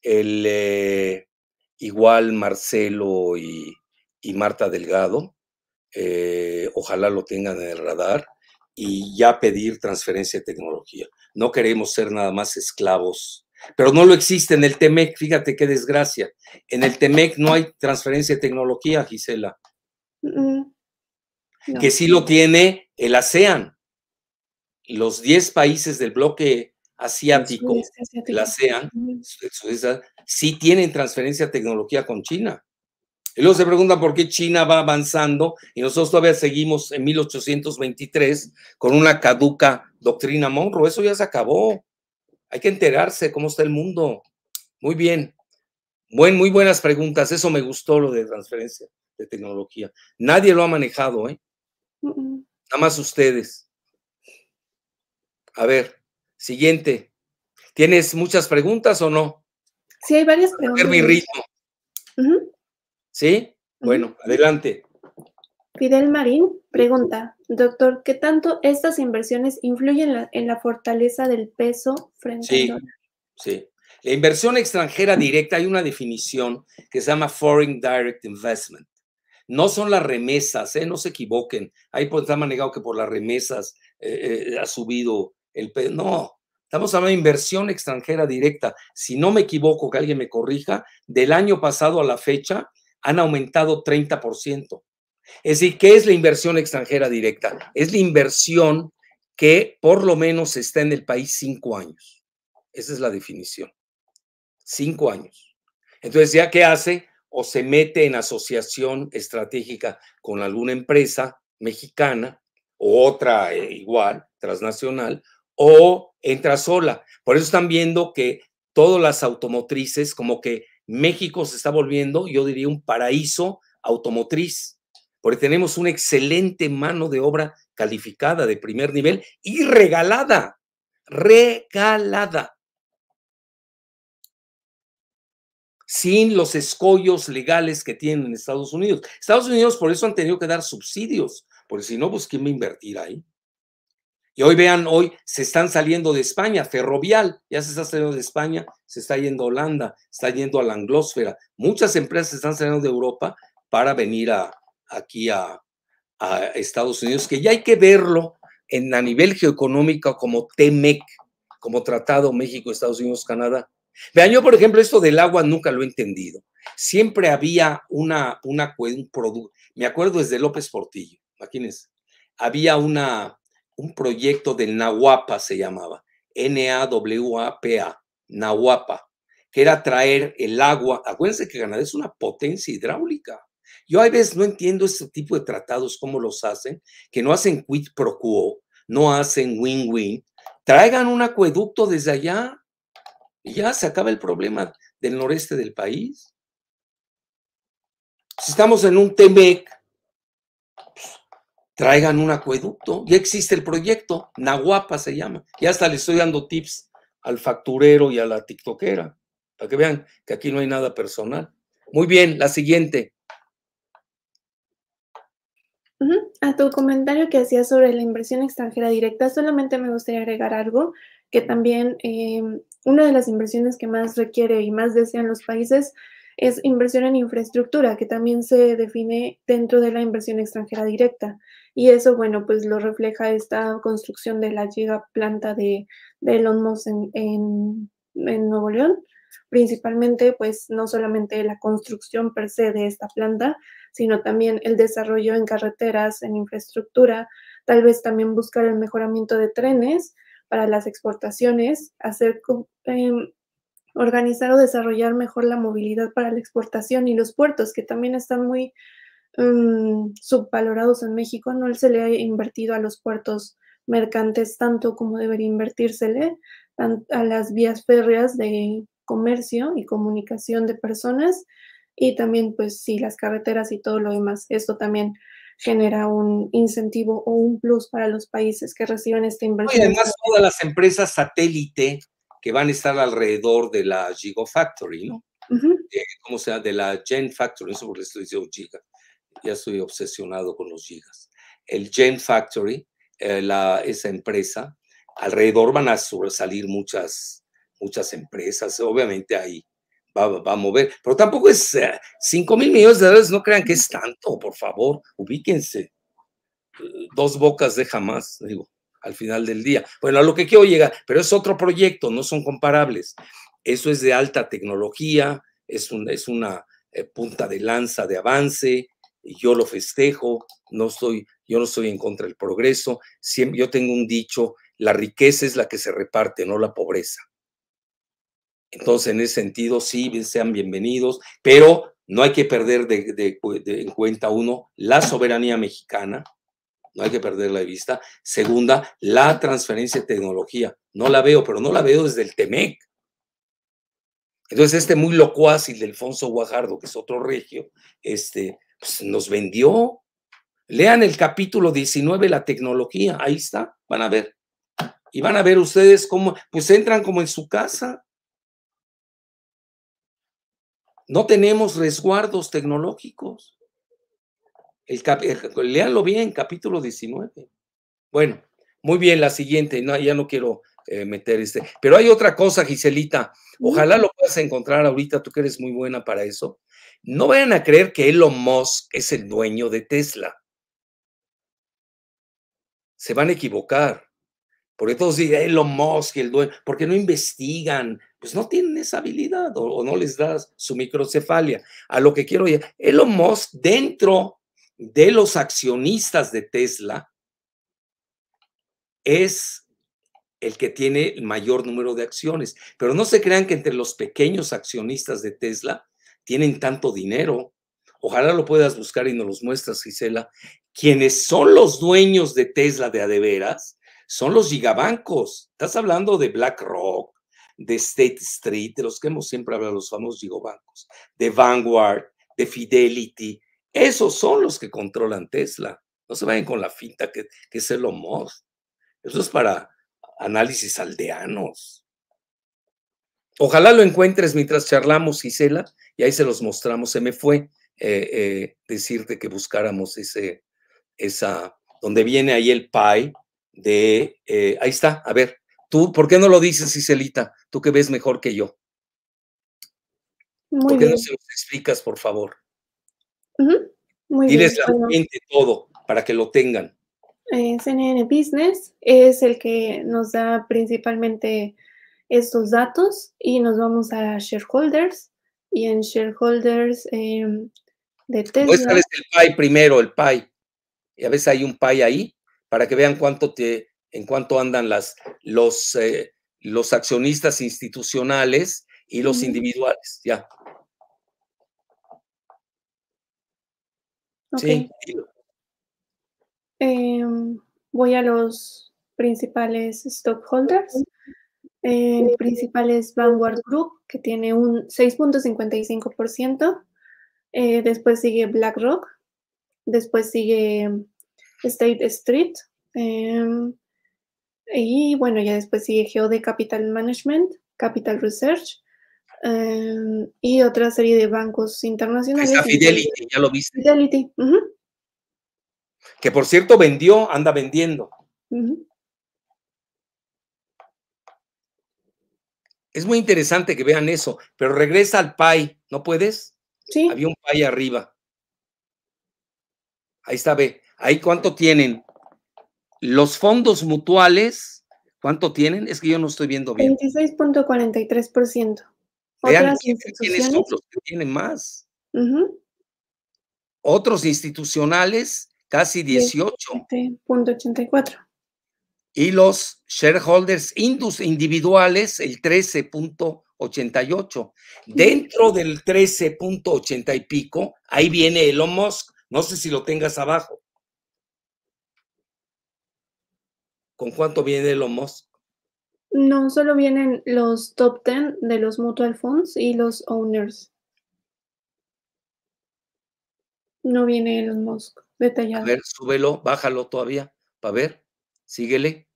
El, eh, igual Marcelo y, y Marta Delgado eh, ojalá lo tengan en el radar, y ya pedir transferencia de tecnología. No queremos ser nada más esclavos, pero no lo existe en el TEMEC, fíjate qué desgracia. En el TEMEC no hay transferencia de tecnología, Gisela. Que sí lo tiene el ASEAN. Los 10 países del bloque asiático, el ASEAN, sí tienen transferencia de tecnología con China. Y luego se preguntan por qué China va avanzando y nosotros todavía seguimos en 1823 con una caduca doctrina Monroe. Eso ya se acabó. Hay que enterarse cómo está el mundo. Muy bien. Buen, muy buenas preguntas. Eso me gustó lo de transferencia de tecnología. Nadie lo ha manejado, ¿eh? Nada más ustedes. A ver, siguiente. ¿Tienes muchas preguntas o no? Sí, hay varias preguntas. A ver mi ritmo. ¿Sí? Bueno, adelante. Fidel Marín pregunta, doctor, ¿qué tanto estas inversiones influyen en la, fortaleza del peso frente sí, al dólar? Sí, la inversión extranjera directa, hay una definición que se llama Foreign Direct Investment. No son las remesas, ¿eh? no se equivoquen. Ahí pues, está manejado que por las remesas eh, eh, ha subido el peso. No, estamos hablando de inversión extranjera directa. Si no me equivoco, que alguien me corrija, del año pasado a la fecha, han aumentado 30%. Es decir, ¿qué es la inversión extranjera directa? Es la inversión que por lo menos está en el país cinco años. Esa es la definición. Cinco años. Entonces, ¿ya qué hace? O se mete en asociación estratégica con alguna empresa mexicana o otra eh, igual, transnacional, o entra sola. Por eso están viendo que todas las automotrices como que México se está volviendo, yo diría, un paraíso automotriz, porque tenemos una excelente mano de obra calificada de primer nivel y regalada, regalada. sin los escollos legales que tienen en Estados Unidos. Estados Unidos por eso han tenido que dar subsidios, porque si no, pues ¿quién va a invertir ahí? Y hoy vean, hoy se están saliendo de España, Ferrovial ya se está saliendo de España, se está yendo a Holanda, está yendo a la anglósfera. Muchas empresas están saliendo de Europa para venir a, aquí a, Estados Unidos, que ya hay que verlo en, a nivel geoeconómico como TEMEC, como Tratado México, Estados Unidos, Canadá. Vean, yo, por ejemplo, esto del agua nunca lo he entendido. Siempre había una, una un producto, me acuerdo desde López Portillo, imagínense, había una, un proyecto del Nahuapa, se llamaba, N-A-W-A-P-A, Nahuapa, que era traer el agua. Acuérdense que Canadá es una potencia hidráulica. Yo a veces no entiendo este tipo de tratados, cómo los hacen, que no hacen quid pro quo, no hacen win-win. Traigan un acueducto desde allá y ya se acaba el problema del noreste del país. Si estamos en un TEMEC, traigan un acueducto. Ya existe el proyecto, Nahuapa se llama. Ya hasta le estoy dando tips al facturero y a la tiktokera, para que vean que aquí no hay nada personal. Muy bien, la siguiente. A tu comentario que hacías sobre la inversión extranjera directa, solamente me gustaría agregar algo, que también em, una de las inversiones que más requiere y más desean los países es inversión en infraestructura, que también se define dentro de la inversión extranjera directa. Y eso, bueno, pues lo refleja esta construcción de la giga planta de, de Elon Musk en, en, Nuevo León. Principalmente, pues no solamente la construcción per se de esta planta, sino también el desarrollo en carreteras, en infraestructura, tal vez también buscar el mejoramiento de trenes para las exportaciones, hacer eh, organizar o desarrollar mejor la movilidad para la exportación y los puertos, que también están muy um, subvalorados en México. No se le ha invertido a los puertos mercantes tanto como debería invertírsele a las vías férreas de comercio y comunicación de personas y también pues sí las carreteras y todo lo demás. Esto también genera un incentivo o un plus para los países que reciben esta inversión. Y además todas las empresas satélite que van a estar alrededor de la Gigafactory, ¿no? Eh, ¿Cómo se llama? De la Gen Factory, eso porque estoy diciendo giga. Ya estoy obsesionado con los gigas. El Gen Factory, eh, la, esa empresa, alrededor van a sobresalir muchas, muchas empresas. Obviamente hay va, a mover, pero tampoco es 5 mil millones de dólares, no crean que es tanto, por favor, ubíquense. Dos bocas de jamás, digo, al final del día. Bueno, a lo que quiero llegar, pero es otro proyecto, no son comparables. Eso es de alta tecnología, es, una eh, punta de lanza de avance, yo lo festejo, no estoy, yo no estoy en contra del progreso, siempre, yo tengo un dicho, la riqueza es la que se reparte, no la pobreza. Entonces, en ese sentido, sí, sean bienvenidos, pero no hay que perder de, en cuenta, uno, la soberanía mexicana, no hay que perderla de vista. Segunda, la transferencia de tecnología. No la veo, pero no la veo desde el TEMEC. Entonces, este muy locuaz y de Alfonso Guajardo, que es otro regio, este, pues, nos vendió. Lean el capítulo 19, la tecnología, ahí está, van a ver. Y van a ver ustedes cómo, pues entran como en su casa. No tenemos resguardos tecnológicos. El, leanlo bien, capítulo 19. Bueno, muy bien, la siguiente, no, ya no quiero eh, meter este. Pero hay otra cosa, Giselita, ojalá lo puedas encontrar ahorita, tú que eres muy buena para eso. No vayan a creer que Elon Musk es el dueño de Tesla. Se van a equivocar. Porque todos dicen Elon Musk, el dueño, porque no investigan, pues no tienen esa habilidad o, no les das su microcefalia. A lo que quiero decir, Elon Musk dentro de los accionistas de Tesla es el que tiene el mayor número de acciones. Pero no se crean que entre los pequeños accionistas de Tesla tienen tanto dinero. Ojalá lo puedas buscar y nos los muestras, Gisela. Quienes son los dueños de Tesla de adeveras son los gigabancos. Estás hablando de BlackRock, de State Street, de los que hemos siempre hablado, los famosos gigabancos, de Vanguard, de Fidelity. Esos son los que controlan Tesla. No se vayan con la finta que, que es Elon Musk. Eso es para análisis aldeanos. Ojalá lo encuentres mientras charlamos, Gisela, y ahí se los mostramos. Se me fue eh, eh, decirte que buscáramos ese, esa, donde viene ahí el PI, de, eh, ahí está, a ver, tú, ¿por qué no lo dices, Iselita? Tú que ves mejor que yo. ¿Por qué no se los explicas, por favor? Diles la gente todo para que lo tengan. Eh, CNN Business es el que nos da principalmente estos datos y nos vamos a shareholders y en shareholders em, de Tesla. Muéstrales el PI primero, el PI. Y a veces hay un PI ahí para que vean cuánto te, en cuánto andan las, los, eh, los accionistas institucionales y los individuales. Ya. Sí. Em, voy a los principales stockholders. El principal es Vanguard Group, que tiene un 6.55%. Eh, después sigue BlackRock. Después sigue State Street. Em, y bueno, ya después sigue Geode Capital Management, Capital Research em, y otra serie de bancos internacionales. Está Fidelity, ya lo viste. Fidelity. Que por cierto vendió, anda vendiendo. Es muy interesante que vean eso, pero regresa al PAI, ¿no puedes? Sí. Había un PAI arriba. Ahí está, ve. Ahí cuánto tienen. Los fondos mutuales, ¿cuánto tienen? Es que yo no estoy viendo bien. 26.43%. Vean quiénes son los que tienen más. Otros institucionales, casi 18.84. Y los shareholders individuales, el 13.88. Dentro del 13.80 y pico, ahí viene Elon Musk. No sé si lo tengas abajo. ¿Con cuánto viene Elon Musk? No, solo vienen los top 10 de los mutual funds y los owners. No viene Elon Musk detallado. A ver, súbelo, bájalo todavía, para ver, síguele.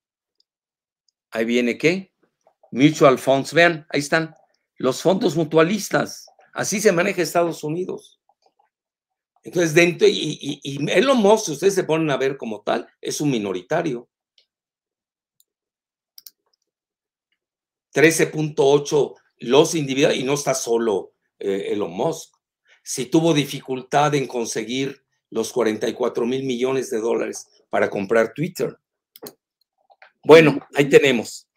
Ahí viene qué? Mutual funds, vean, ahí están, los fondos mutualistas. Así se maneja Estados Unidos. Entonces, dentro, y, y, y Elon Musk, ustedes se ponen a ver como tal, es un minoritario. 13.8 los individuos, y no está solo eh, Elon Musk, si tuvo dificultad en conseguir los 44 mil millones de dólares para comprar Twitter. Bueno, ahí tenemos.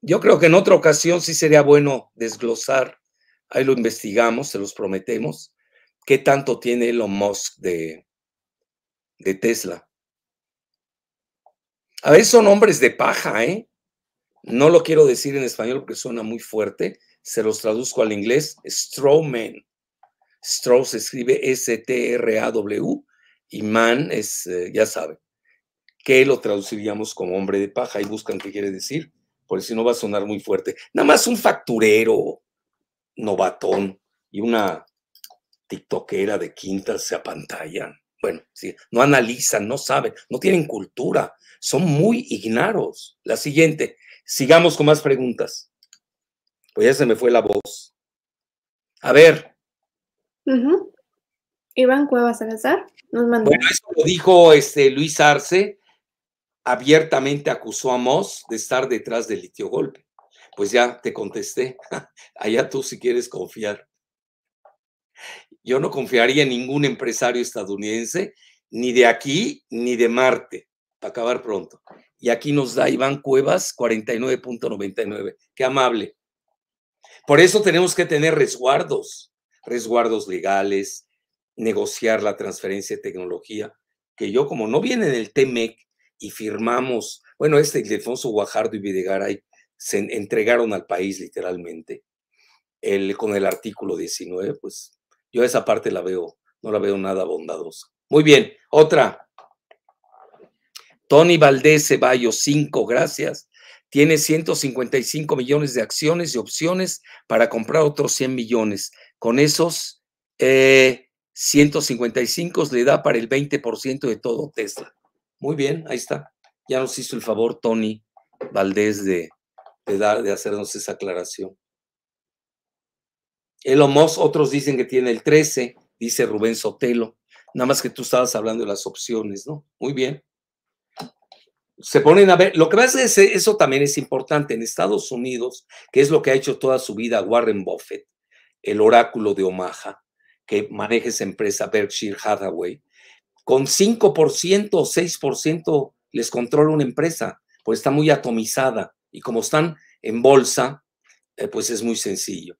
Yo creo que en otra ocasión sí sería bueno desglosar, ahí lo investigamos, se los prometemos, qué tanto tiene Elon Musk de, de Tesla. A veces son hombres de paja, ¿eh? No lo quiero decir en español porque suena muy fuerte, se los traduzco al inglés, Strawman. Straw se escribe S-T-R-A-W y man es, eh, ya saben, que lo traduciríamos como hombre de paja y buscan qué quiere decir, porque si no va a sonar muy fuerte. Nada más un facturero novatón y una tiktokera de quintas se apantallan. Bueno, sí, no analizan, no saben, no tienen cultura, son muy ignaros. La siguiente, sigamos con más preguntas. Pues ya se me fue la voz. A ver. Iván Cuevas Salazar nos mandó. Bueno, eso lo dijo este Luis Arce, abiertamente acusó a Moss de estar detrás del litio golpe. Pues ya te contesté. Allá tú si quieres confiar. Yo no confiaría en ningún empresario estadounidense, ni de aquí ni de Marte, para acabar pronto. Y aquí nos da Iván Cuevas 49.99. Qué amable. Por eso tenemos que tener resguardos, resguardos legales, negociar la transferencia de tecnología, que yo como no viene del TEMEC y firmamos, bueno, este Ildefonso Guajardo y Videgaray se entregaron al país literalmente, el, con el artículo 19, pues yo esa parte la veo, no la veo nada bondadosa. Muy bien, otra. Tony Valdés Ceballos, 5, gracias tiene 155 millones de acciones y opciones para comprar otros 100 millones. Con esos 155 eh, le da para el 20% de todo Tesla. Muy bien, ahí está. Ya nos hizo el favor Tony Valdés de, de, dar, de hacernos esa aclaración. Elon Musk, otros dicen que tiene el 13, dice Rubén Sotelo. Nada más que tú estabas hablando de las opciones, ¿no? Muy bien se ponen a ver, lo que pasa es eso también es importante en Estados Unidos, que es lo que ha hecho toda su vida Warren Buffett, el oráculo de Omaha, que maneja esa empresa Berkshire Hathaway, con 5% o 6% les controla una empresa, pues está muy atomizada y como están en bolsa, eh, pues es muy sencillo.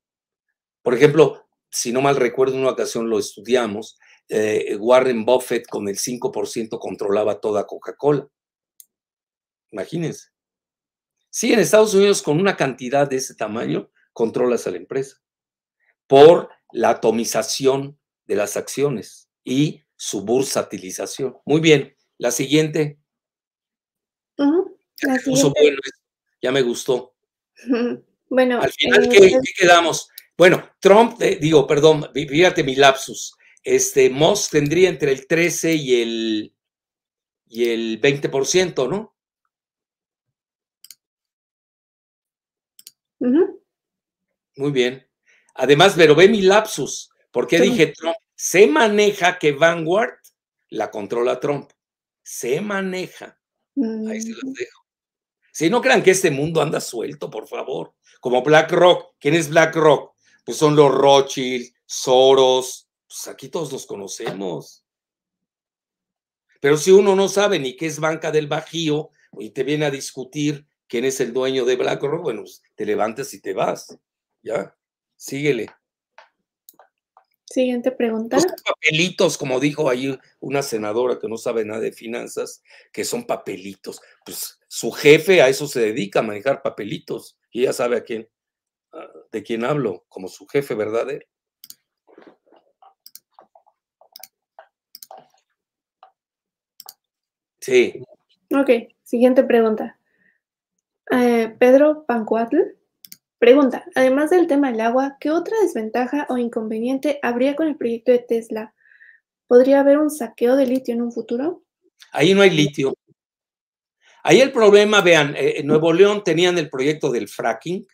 Por ejemplo, si no mal recuerdo, en una ocasión lo estudiamos, eh, Warren Buffett con el 5% controlaba toda Coca-Cola Imagínense. Sí, en Estados Unidos con una cantidad de ese tamaño controlas a la empresa por la atomización de las acciones y su bursatilización. Muy bien, la siguiente. ya me gustó. Bueno, al final, eh, ¿qué, quedamos? Bueno, Trump, eh, digo, perdón, fíjate mi lapsus. Este, Moss tendría entre el 13 y el, y el 20%, ¿no? Muy bien. Además, pero ve mi lapsus. porque dije Trump? Se maneja que Vanguard la controla Trump. Se maneja. Ahí se los dejo. Si no crean que este mundo anda suelto, por favor. Como BlackRock. ¿Quién es BlackRock? Pues son los Rothschild, Soros. Pues aquí todos los conocemos. Pero si uno no sabe ni qué es banca del Bajío y te viene a discutir quién es el dueño de BlackRock, bueno, pues, te levantas y te vas. Ya, síguele. Siguiente pregunta. Los papelitos, como dijo ahí una senadora que no sabe nada de finanzas, que son papelitos. Pues su jefe a eso se dedica, a manejar papelitos. Y ella sabe a quién, de quién hablo, como su jefe verdadero. Sí. Ok, siguiente pregunta. Eh, Pedro Pancuatl pregunta, además del tema del agua, ¿qué otra desventaja o inconveniente habría con el proyecto de Tesla? ¿Podría haber un saqueo de litio en un futuro? Ahí no hay litio. Ahí el problema, vean, eh, en Nuevo León tenían el proyecto del fracking,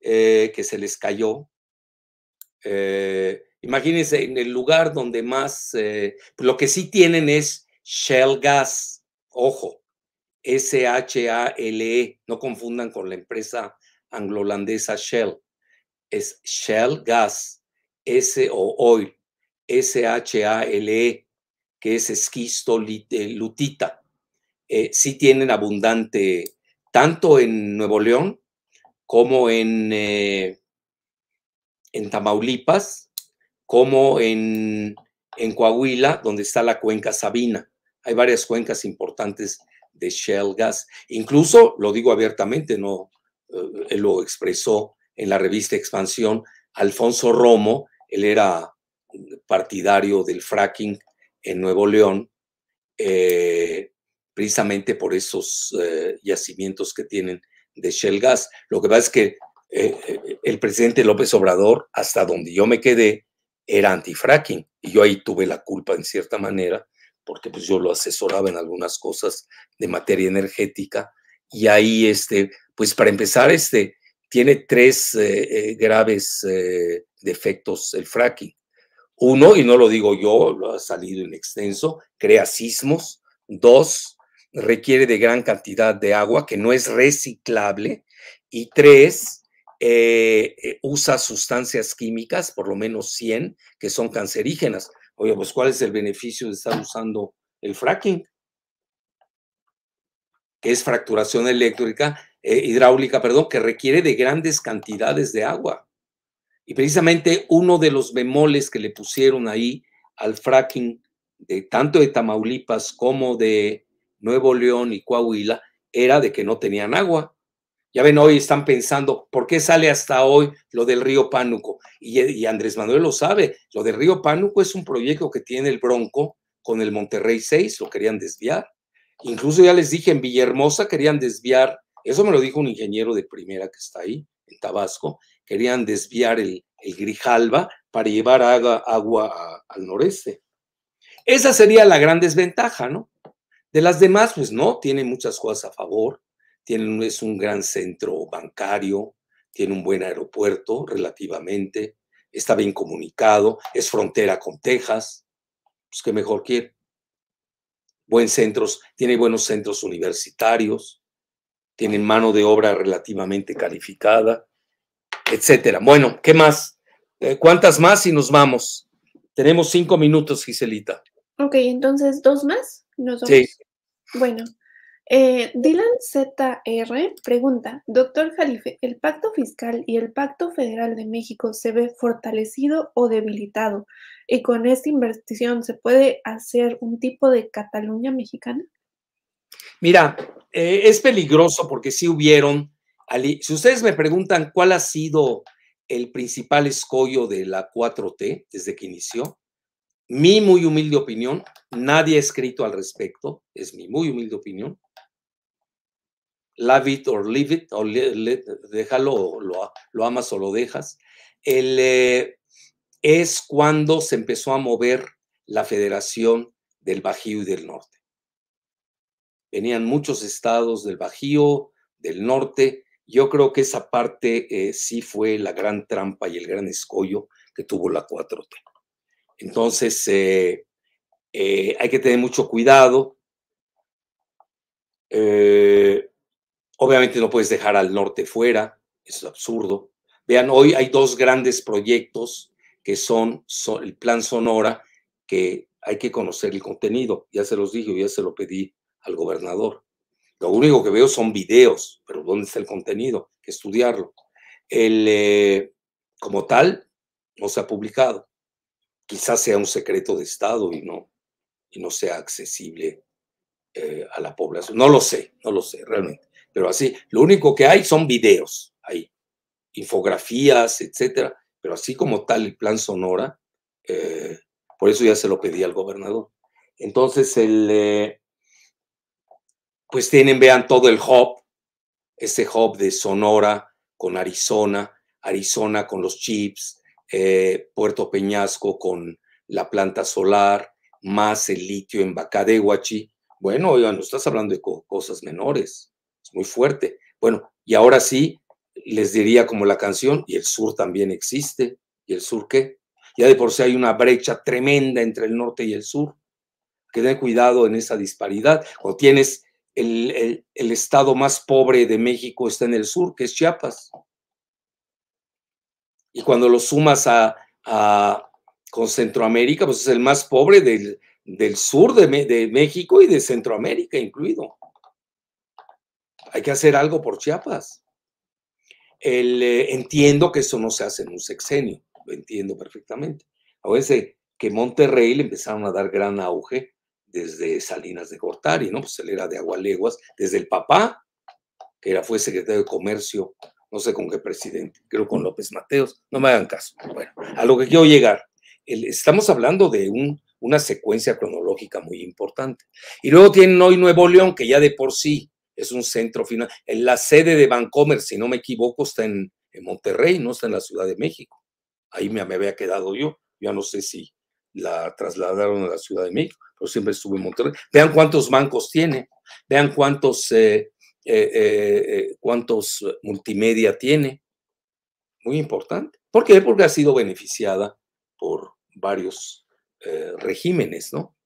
eh, que se les cayó. imagínense, en el lugar donde más, lo que sí tienen es Shell Gas, ojo, S-H-A-L-E, no confundan con la empresa anglo-holandesa Shell. es Shell Gas, S o Oil, S-H-A-L-E, que es esquisto lutita. Eh, sí tienen abundante, tanto en Nuevo León como en, eh, en Tamaulipas, como en, en Coahuila, donde está la cuenca Sabina. Hay varias cuencas importantes de shell gas. Incluso, lo digo abiertamente, no, eh, él lo expresó en la revista Expansión, Alfonso Romo, él era partidario del fracking en Nuevo León, eh, precisamente por esos eh, yacimientos que tienen de shell gas. Lo que pasa es que el presidente López Obrador, hasta donde yo me quedé, era anti-fracking y yo ahí tuve la culpa en cierta manera porque pues yo lo asesoraba en algunas cosas de materia energética y ahí este pues para empezar este tiene tres eh, eh, graves eh, defectos el fracking. Uno y no lo digo yo lo ha salido en extenso crea sismos. Dos requiere de gran cantidad de agua que no es reciclable. Y tres usa sustancias químicas, por lo menos 100, que son cancerígenas. Oye, pues ¿cuál es el beneficio de estar usando el fracking? Que es fracturación eléctrica, eh, hidráulica, perdón, que requiere de grandes cantidades de agua. Y precisamente uno de los bemoles que le pusieron ahí al fracking de tanto de Tamaulipas como de Nuevo León y Coahuila era de que no tenían agua. Ya ven, hoy están pensando, ¿por qué sale hasta hoy lo del río Pánuco? Y, Andrés Manuel lo sabe, lo del río Pánuco es un proyecto que tiene el Bronco con el Monterrey 6, lo querían desviar. Incluso ya les dije, en Villahermosa querían desviar, eso me lo dijo un ingeniero de primera que está ahí, en Tabasco, querían desviar el, Grijalba para llevar agua, agua al noreste. Esa sería la gran desventaja, ¿no? De las demás, pues no, tiene muchas cosas a favor es un gran centro bancario, tiene un buen aeropuerto relativamente, está bien comunicado, es frontera con Texas, pues qué mejor quiere. Buen centros, tiene buenos centros universitarios, tienen mano de obra relativamente calificada, etcétera. Bueno, ¿qué más? Eh, ¿Cuántas más y nos vamos? Tenemos cinco minutos, Giselita. Ok, entonces, ¿dos más? Sí. Bueno, eh, Dylan ZR pregunta, doctor Jalife, ¿el pacto fiscal y el pacto federal de México se ve fortalecido o debilitado? ¿Y con esta inversión se puede hacer un tipo de Cataluña mexicana? Mira, eh, es peligroso porque si hubieron, si ustedes me preguntan cuál ha sido el principal escollo de la 4T desde que inició, mi muy humilde opinión, nadie ha escrito al respecto, es mi muy humilde opinión, love it or leave it, o déjalo, lo, lo, amas o lo dejas, eh, es cuando se empezó a mover la federación del Bajío y del Norte. Venían muchos estados del Bajío, del Norte. Yo creo que esa parte eh, sí fue la gran trampa y el gran escollo que tuvo la 4T. Entonces, eh, hay que tener mucho cuidado. Obviamente no puedes dejar al norte fuera, es absurdo. Vean, hoy hay dos grandes proyectos que son, el plan Sonora, que hay que conocer el contenido. Ya se los dije, ya se lo pedí al gobernador. Lo único que veo son videos, pero ¿dónde está el contenido? Hay que estudiarlo. El, eh, como tal, no se ha publicado. Quizás sea un secreto de Estado y no, y no sea accesible eh, a la población. No lo sé, no lo sé, realmente pero así, lo único que hay son videos ahí, infografías, etcétera, pero así como tal el plan Sonora, eh, por eso ya se lo pedí al gobernador. Entonces, el, eh, pues tienen, vean todo el hub, ese hub de Sonora con Arizona, Arizona con los chips, eh, Puerto Peñasco con la planta solar, más el litio en Bacadehuachi. Bueno, oigan, no estás hablando de cosas menores muy fuerte. Bueno, y ahora sí, les diría como la canción, y el sur también existe. ¿Y el sur qué? Ya de por sí hay una brecha tremenda entre el norte y el sur. Que ten cuidado en esa disparidad. Cuando tienes el, el, estado más pobre de México está en el sur, que es Chiapas. Y cuando lo sumas a, con Centroamérica, pues es el más pobre del, sur de, de México y de Centroamérica incluido. Hay que hacer algo por Chiapas. El, eh, entiendo que eso no se hace en un sexenio, lo entiendo perfectamente. A veces que Monterrey le empezaron a dar gran auge desde Salinas de Gortari, ¿no? Pues él era de Agualeguas, desde el papá, que era, fue secretario de Comercio, no sé con qué presidente, creo con López Mateos, no me hagan caso. Bueno, a lo que quiero llegar, estamos hablando de un, una secuencia cronológica muy importante. Y luego tienen hoy Nuevo León, que ya de por sí es un centro final. La sede de Vancomer, si no me equivoco, está en, Monterrey, no está en la Ciudad de México. Ahí me, había quedado yo. Ya no sé si la trasladaron a la Ciudad de México, pero siempre estuve en Monterrey. Vean cuántos bancos tiene, vean cuántos, eh, eh, eh, cuántos multimedia tiene. Muy importante. ¿Por qué? Porque ha sido beneficiada por varios regímenes, ¿no?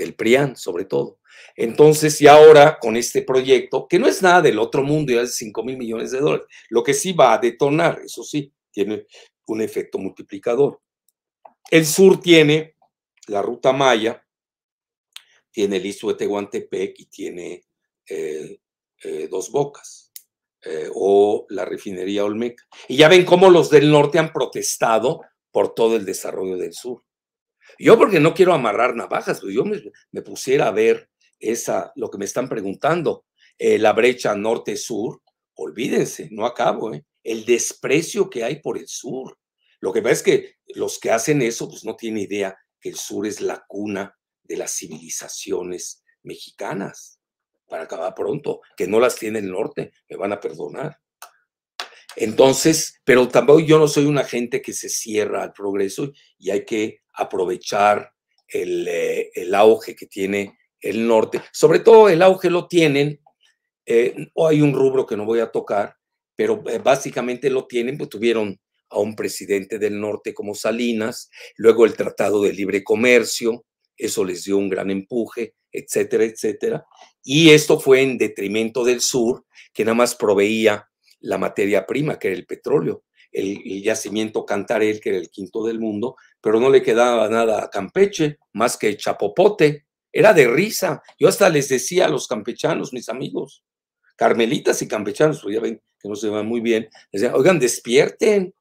Del PRIAN, sobre todo. Entonces, y ahora con este proyecto, que no es nada del otro mundo, ya es 5 mil millones de dólares, lo que sí va a detonar, eso sí, tiene un efecto multiplicador. El sur tiene la ruta Maya, tiene el Istmo de y tiene eh, eh, Dos Bocas eh, o la refinería Olmeca. Y ya ven cómo los del norte han protestado por todo el desarrollo del sur. Yo porque no quiero amarrar navajas, pues yo me, pusiera a ver esa, lo que me están preguntando, eh, la brecha norte-sur, olvídense, no acabo, ¿eh? el desprecio que hay por el sur. Lo que pasa es que los que hacen eso, pues no tienen idea que el sur es la cuna de las civilizaciones mexicanas. Para acabar pronto, que no las tiene el norte, me van a perdonar. Entonces, pero tampoco yo no soy una gente que se cierra al progreso y hay que aprovechar eh, el, auge que tiene el norte. Sobre todo el auge lo tienen, eh, o hay un rubro que no voy a tocar, pero eh, básicamente lo tienen, pues tuvieron a un presidente del norte como Salinas, luego el Tratado de Libre Comercio, eso les dio un gran empuje, etcétera, etcétera. Y esto fue en detrimento del sur, que nada más proveía la materia prima, que era el petróleo el, yacimiento Cantarel, que era el quinto del mundo, pero no le quedaba nada a Campeche más que chapopote. Era de risa. Yo hasta les decía a los campechanos, mis amigos, carmelitas y campechanos, pues ya ven que no se van muy bien, les decía, oigan, despierten,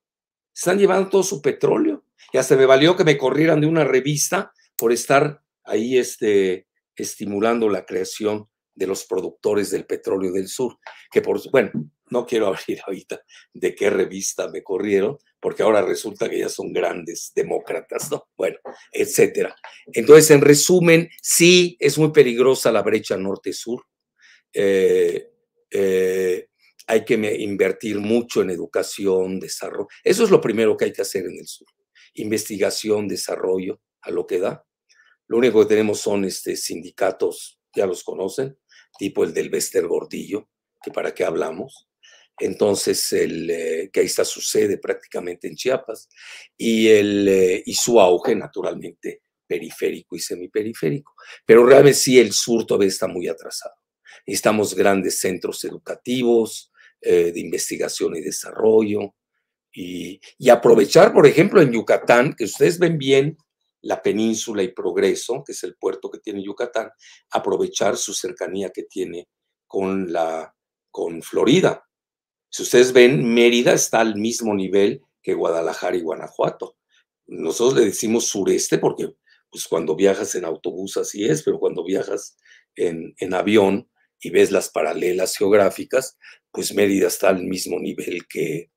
están llevando todo su petróleo. Y hasta me valió que me corrieran de una revista por estar ahí este, estimulando la creación de los productores del petróleo del sur, que por, bueno, no quiero abrir ahorita de qué revista me corrieron, porque ahora resulta que ya son grandes demócratas, ¿no? Bueno, etcétera. Entonces, en resumen, sí es muy peligrosa la brecha norte-sur. Eh, eh, hay que invertir mucho en educación, desarrollo. Eso es lo primero que hay que hacer en el sur. Investigación, desarrollo, a lo que da. Lo único que tenemos son este, sindicatos, ya los conocen, tipo el del Bester Gordillo, que para qué hablamos entonces el, eh, que ahí está su sede prácticamente en Chiapas, y, el, eh, y su auge naturalmente periférico y semiperiférico. Pero realmente sí el sur todavía está muy atrasado. Necesitamos grandes centros educativos, eh, de investigación y desarrollo, y, y, aprovechar, por ejemplo, en Yucatán, que ustedes ven bien la península y progreso, que es el puerto que tiene Yucatán, aprovechar su cercanía que tiene con, la, con Florida si ustedes ven, Mérida está al mismo nivel que Guadalajara y Guanajuato. Nosotros le decimos sureste porque pues cuando viajas en autobús así es, pero cuando viajas en, avión y ves las paralelas geográficas, pues Mérida está al mismo nivel que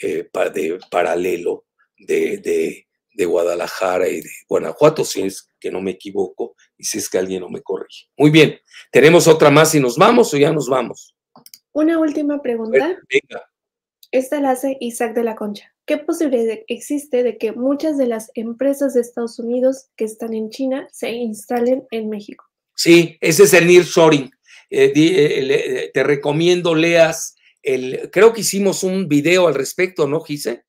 eh, de paralelo de, de, Guadalajara y de Guanajuato, si es que no me equivoco y si es que alguien no me corrige. Muy bien, ¿tenemos otra más y nos vamos o ya nos vamos? Una última pregunta. Esta la hace Isaac de la Concha. ¿Qué posibilidad existe de que muchas de las empresas de Estados Unidos que están en China se instalen en México? Sí, ese es el nearshoring. Eh, eh, eh, te recomiendo leas el, creo que hicimos un video al respecto, ¿no, Gise?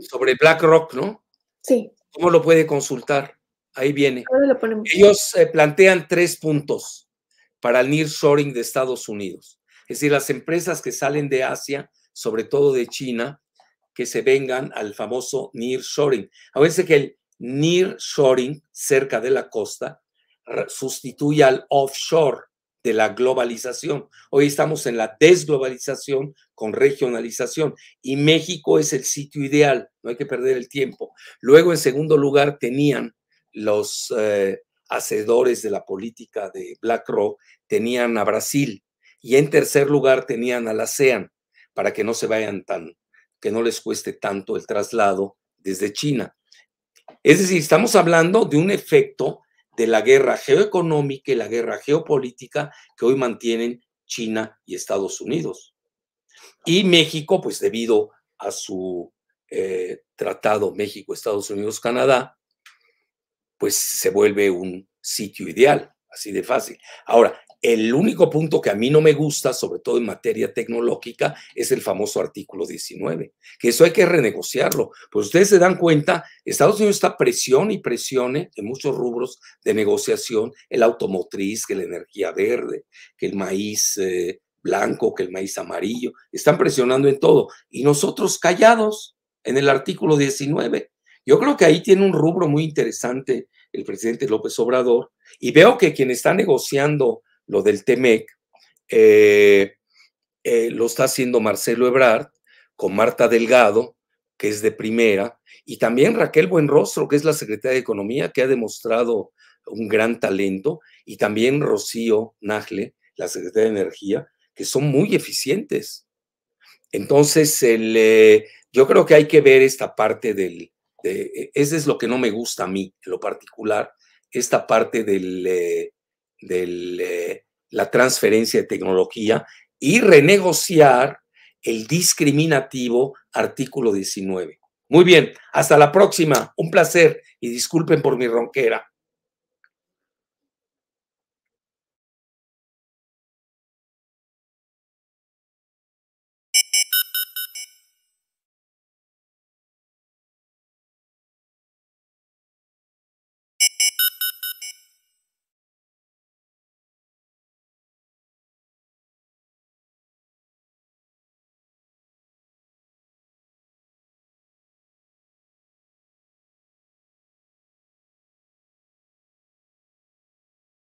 Sobre BlackRock, ¿no? Sí. ¿Cómo lo puede consultar? Ahí viene. Lo Ellos plantean tres puntos para el nearshoring de Estados Unidos. Es decir, las empresas que salen de Asia, sobre todo de China, que se vengan al famoso nearshoring. Acuérdense que el nearshoring, cerca de la costa, sustituye al offshore de la globalización. Hoy estamos en la desglobalización con regionalización y México es el sitio ideal, no hay que perder el tiempo. Luego, en segundo lugar, tenían los eh, hacedores de la política de BlackRock, tenían a Brasil y en tercer lugar tenían a la ASEAN para que no se vayan tan, que no les cueste tanto el traslado desde China. Es decir, estamos hablando de un efecto de la guerra geoeconómica y la guerra geopolítica que hoy mantienen China y Estados Unidos. Y México, pues debido a su eh, tratado México, Estados Unidos, Canadá, pues se vuelve un sitio ideal, así de fácil. Ahora, el único punto que a mí no me gusta, sobre todo en materia tecnológica, es el famoso artículo 19, que eso hay que renegociarlo. Pues ustedes se dan cuenta, Estados Unidos está presión y presione en muchos rubros de negociación, el automotriz, que la energía verde, que el maíz eh, blanco, que el maíz amarillo, están presionando en todo. Y nosotros callados en el artículo 19. Yo creo que ahí tiene un rubro muy interesante el presidente López Obrador, y veo que quien está negociando lo del TEMEC, eh, eh, lo está haciendo Marcelo Ebrard con Marta Delgado, que es de primera, y también Raquel Buenrostro, que es la secretaria de Economía, que ha demostrado un gran talento, y también Rocío Nagle, la secretaria de Energía, que son muy eficientes. Entonces, eh, yo creo que hay que ver esta parte del, de, ese es lo que no me gusta a mí, en lo particular, esta parte del, de eh, la transferencia de tecnología y renegociar el discriminativo artículo 19. Muy bien, hasta la próxima. Un placer y disculpen por mi ronquera.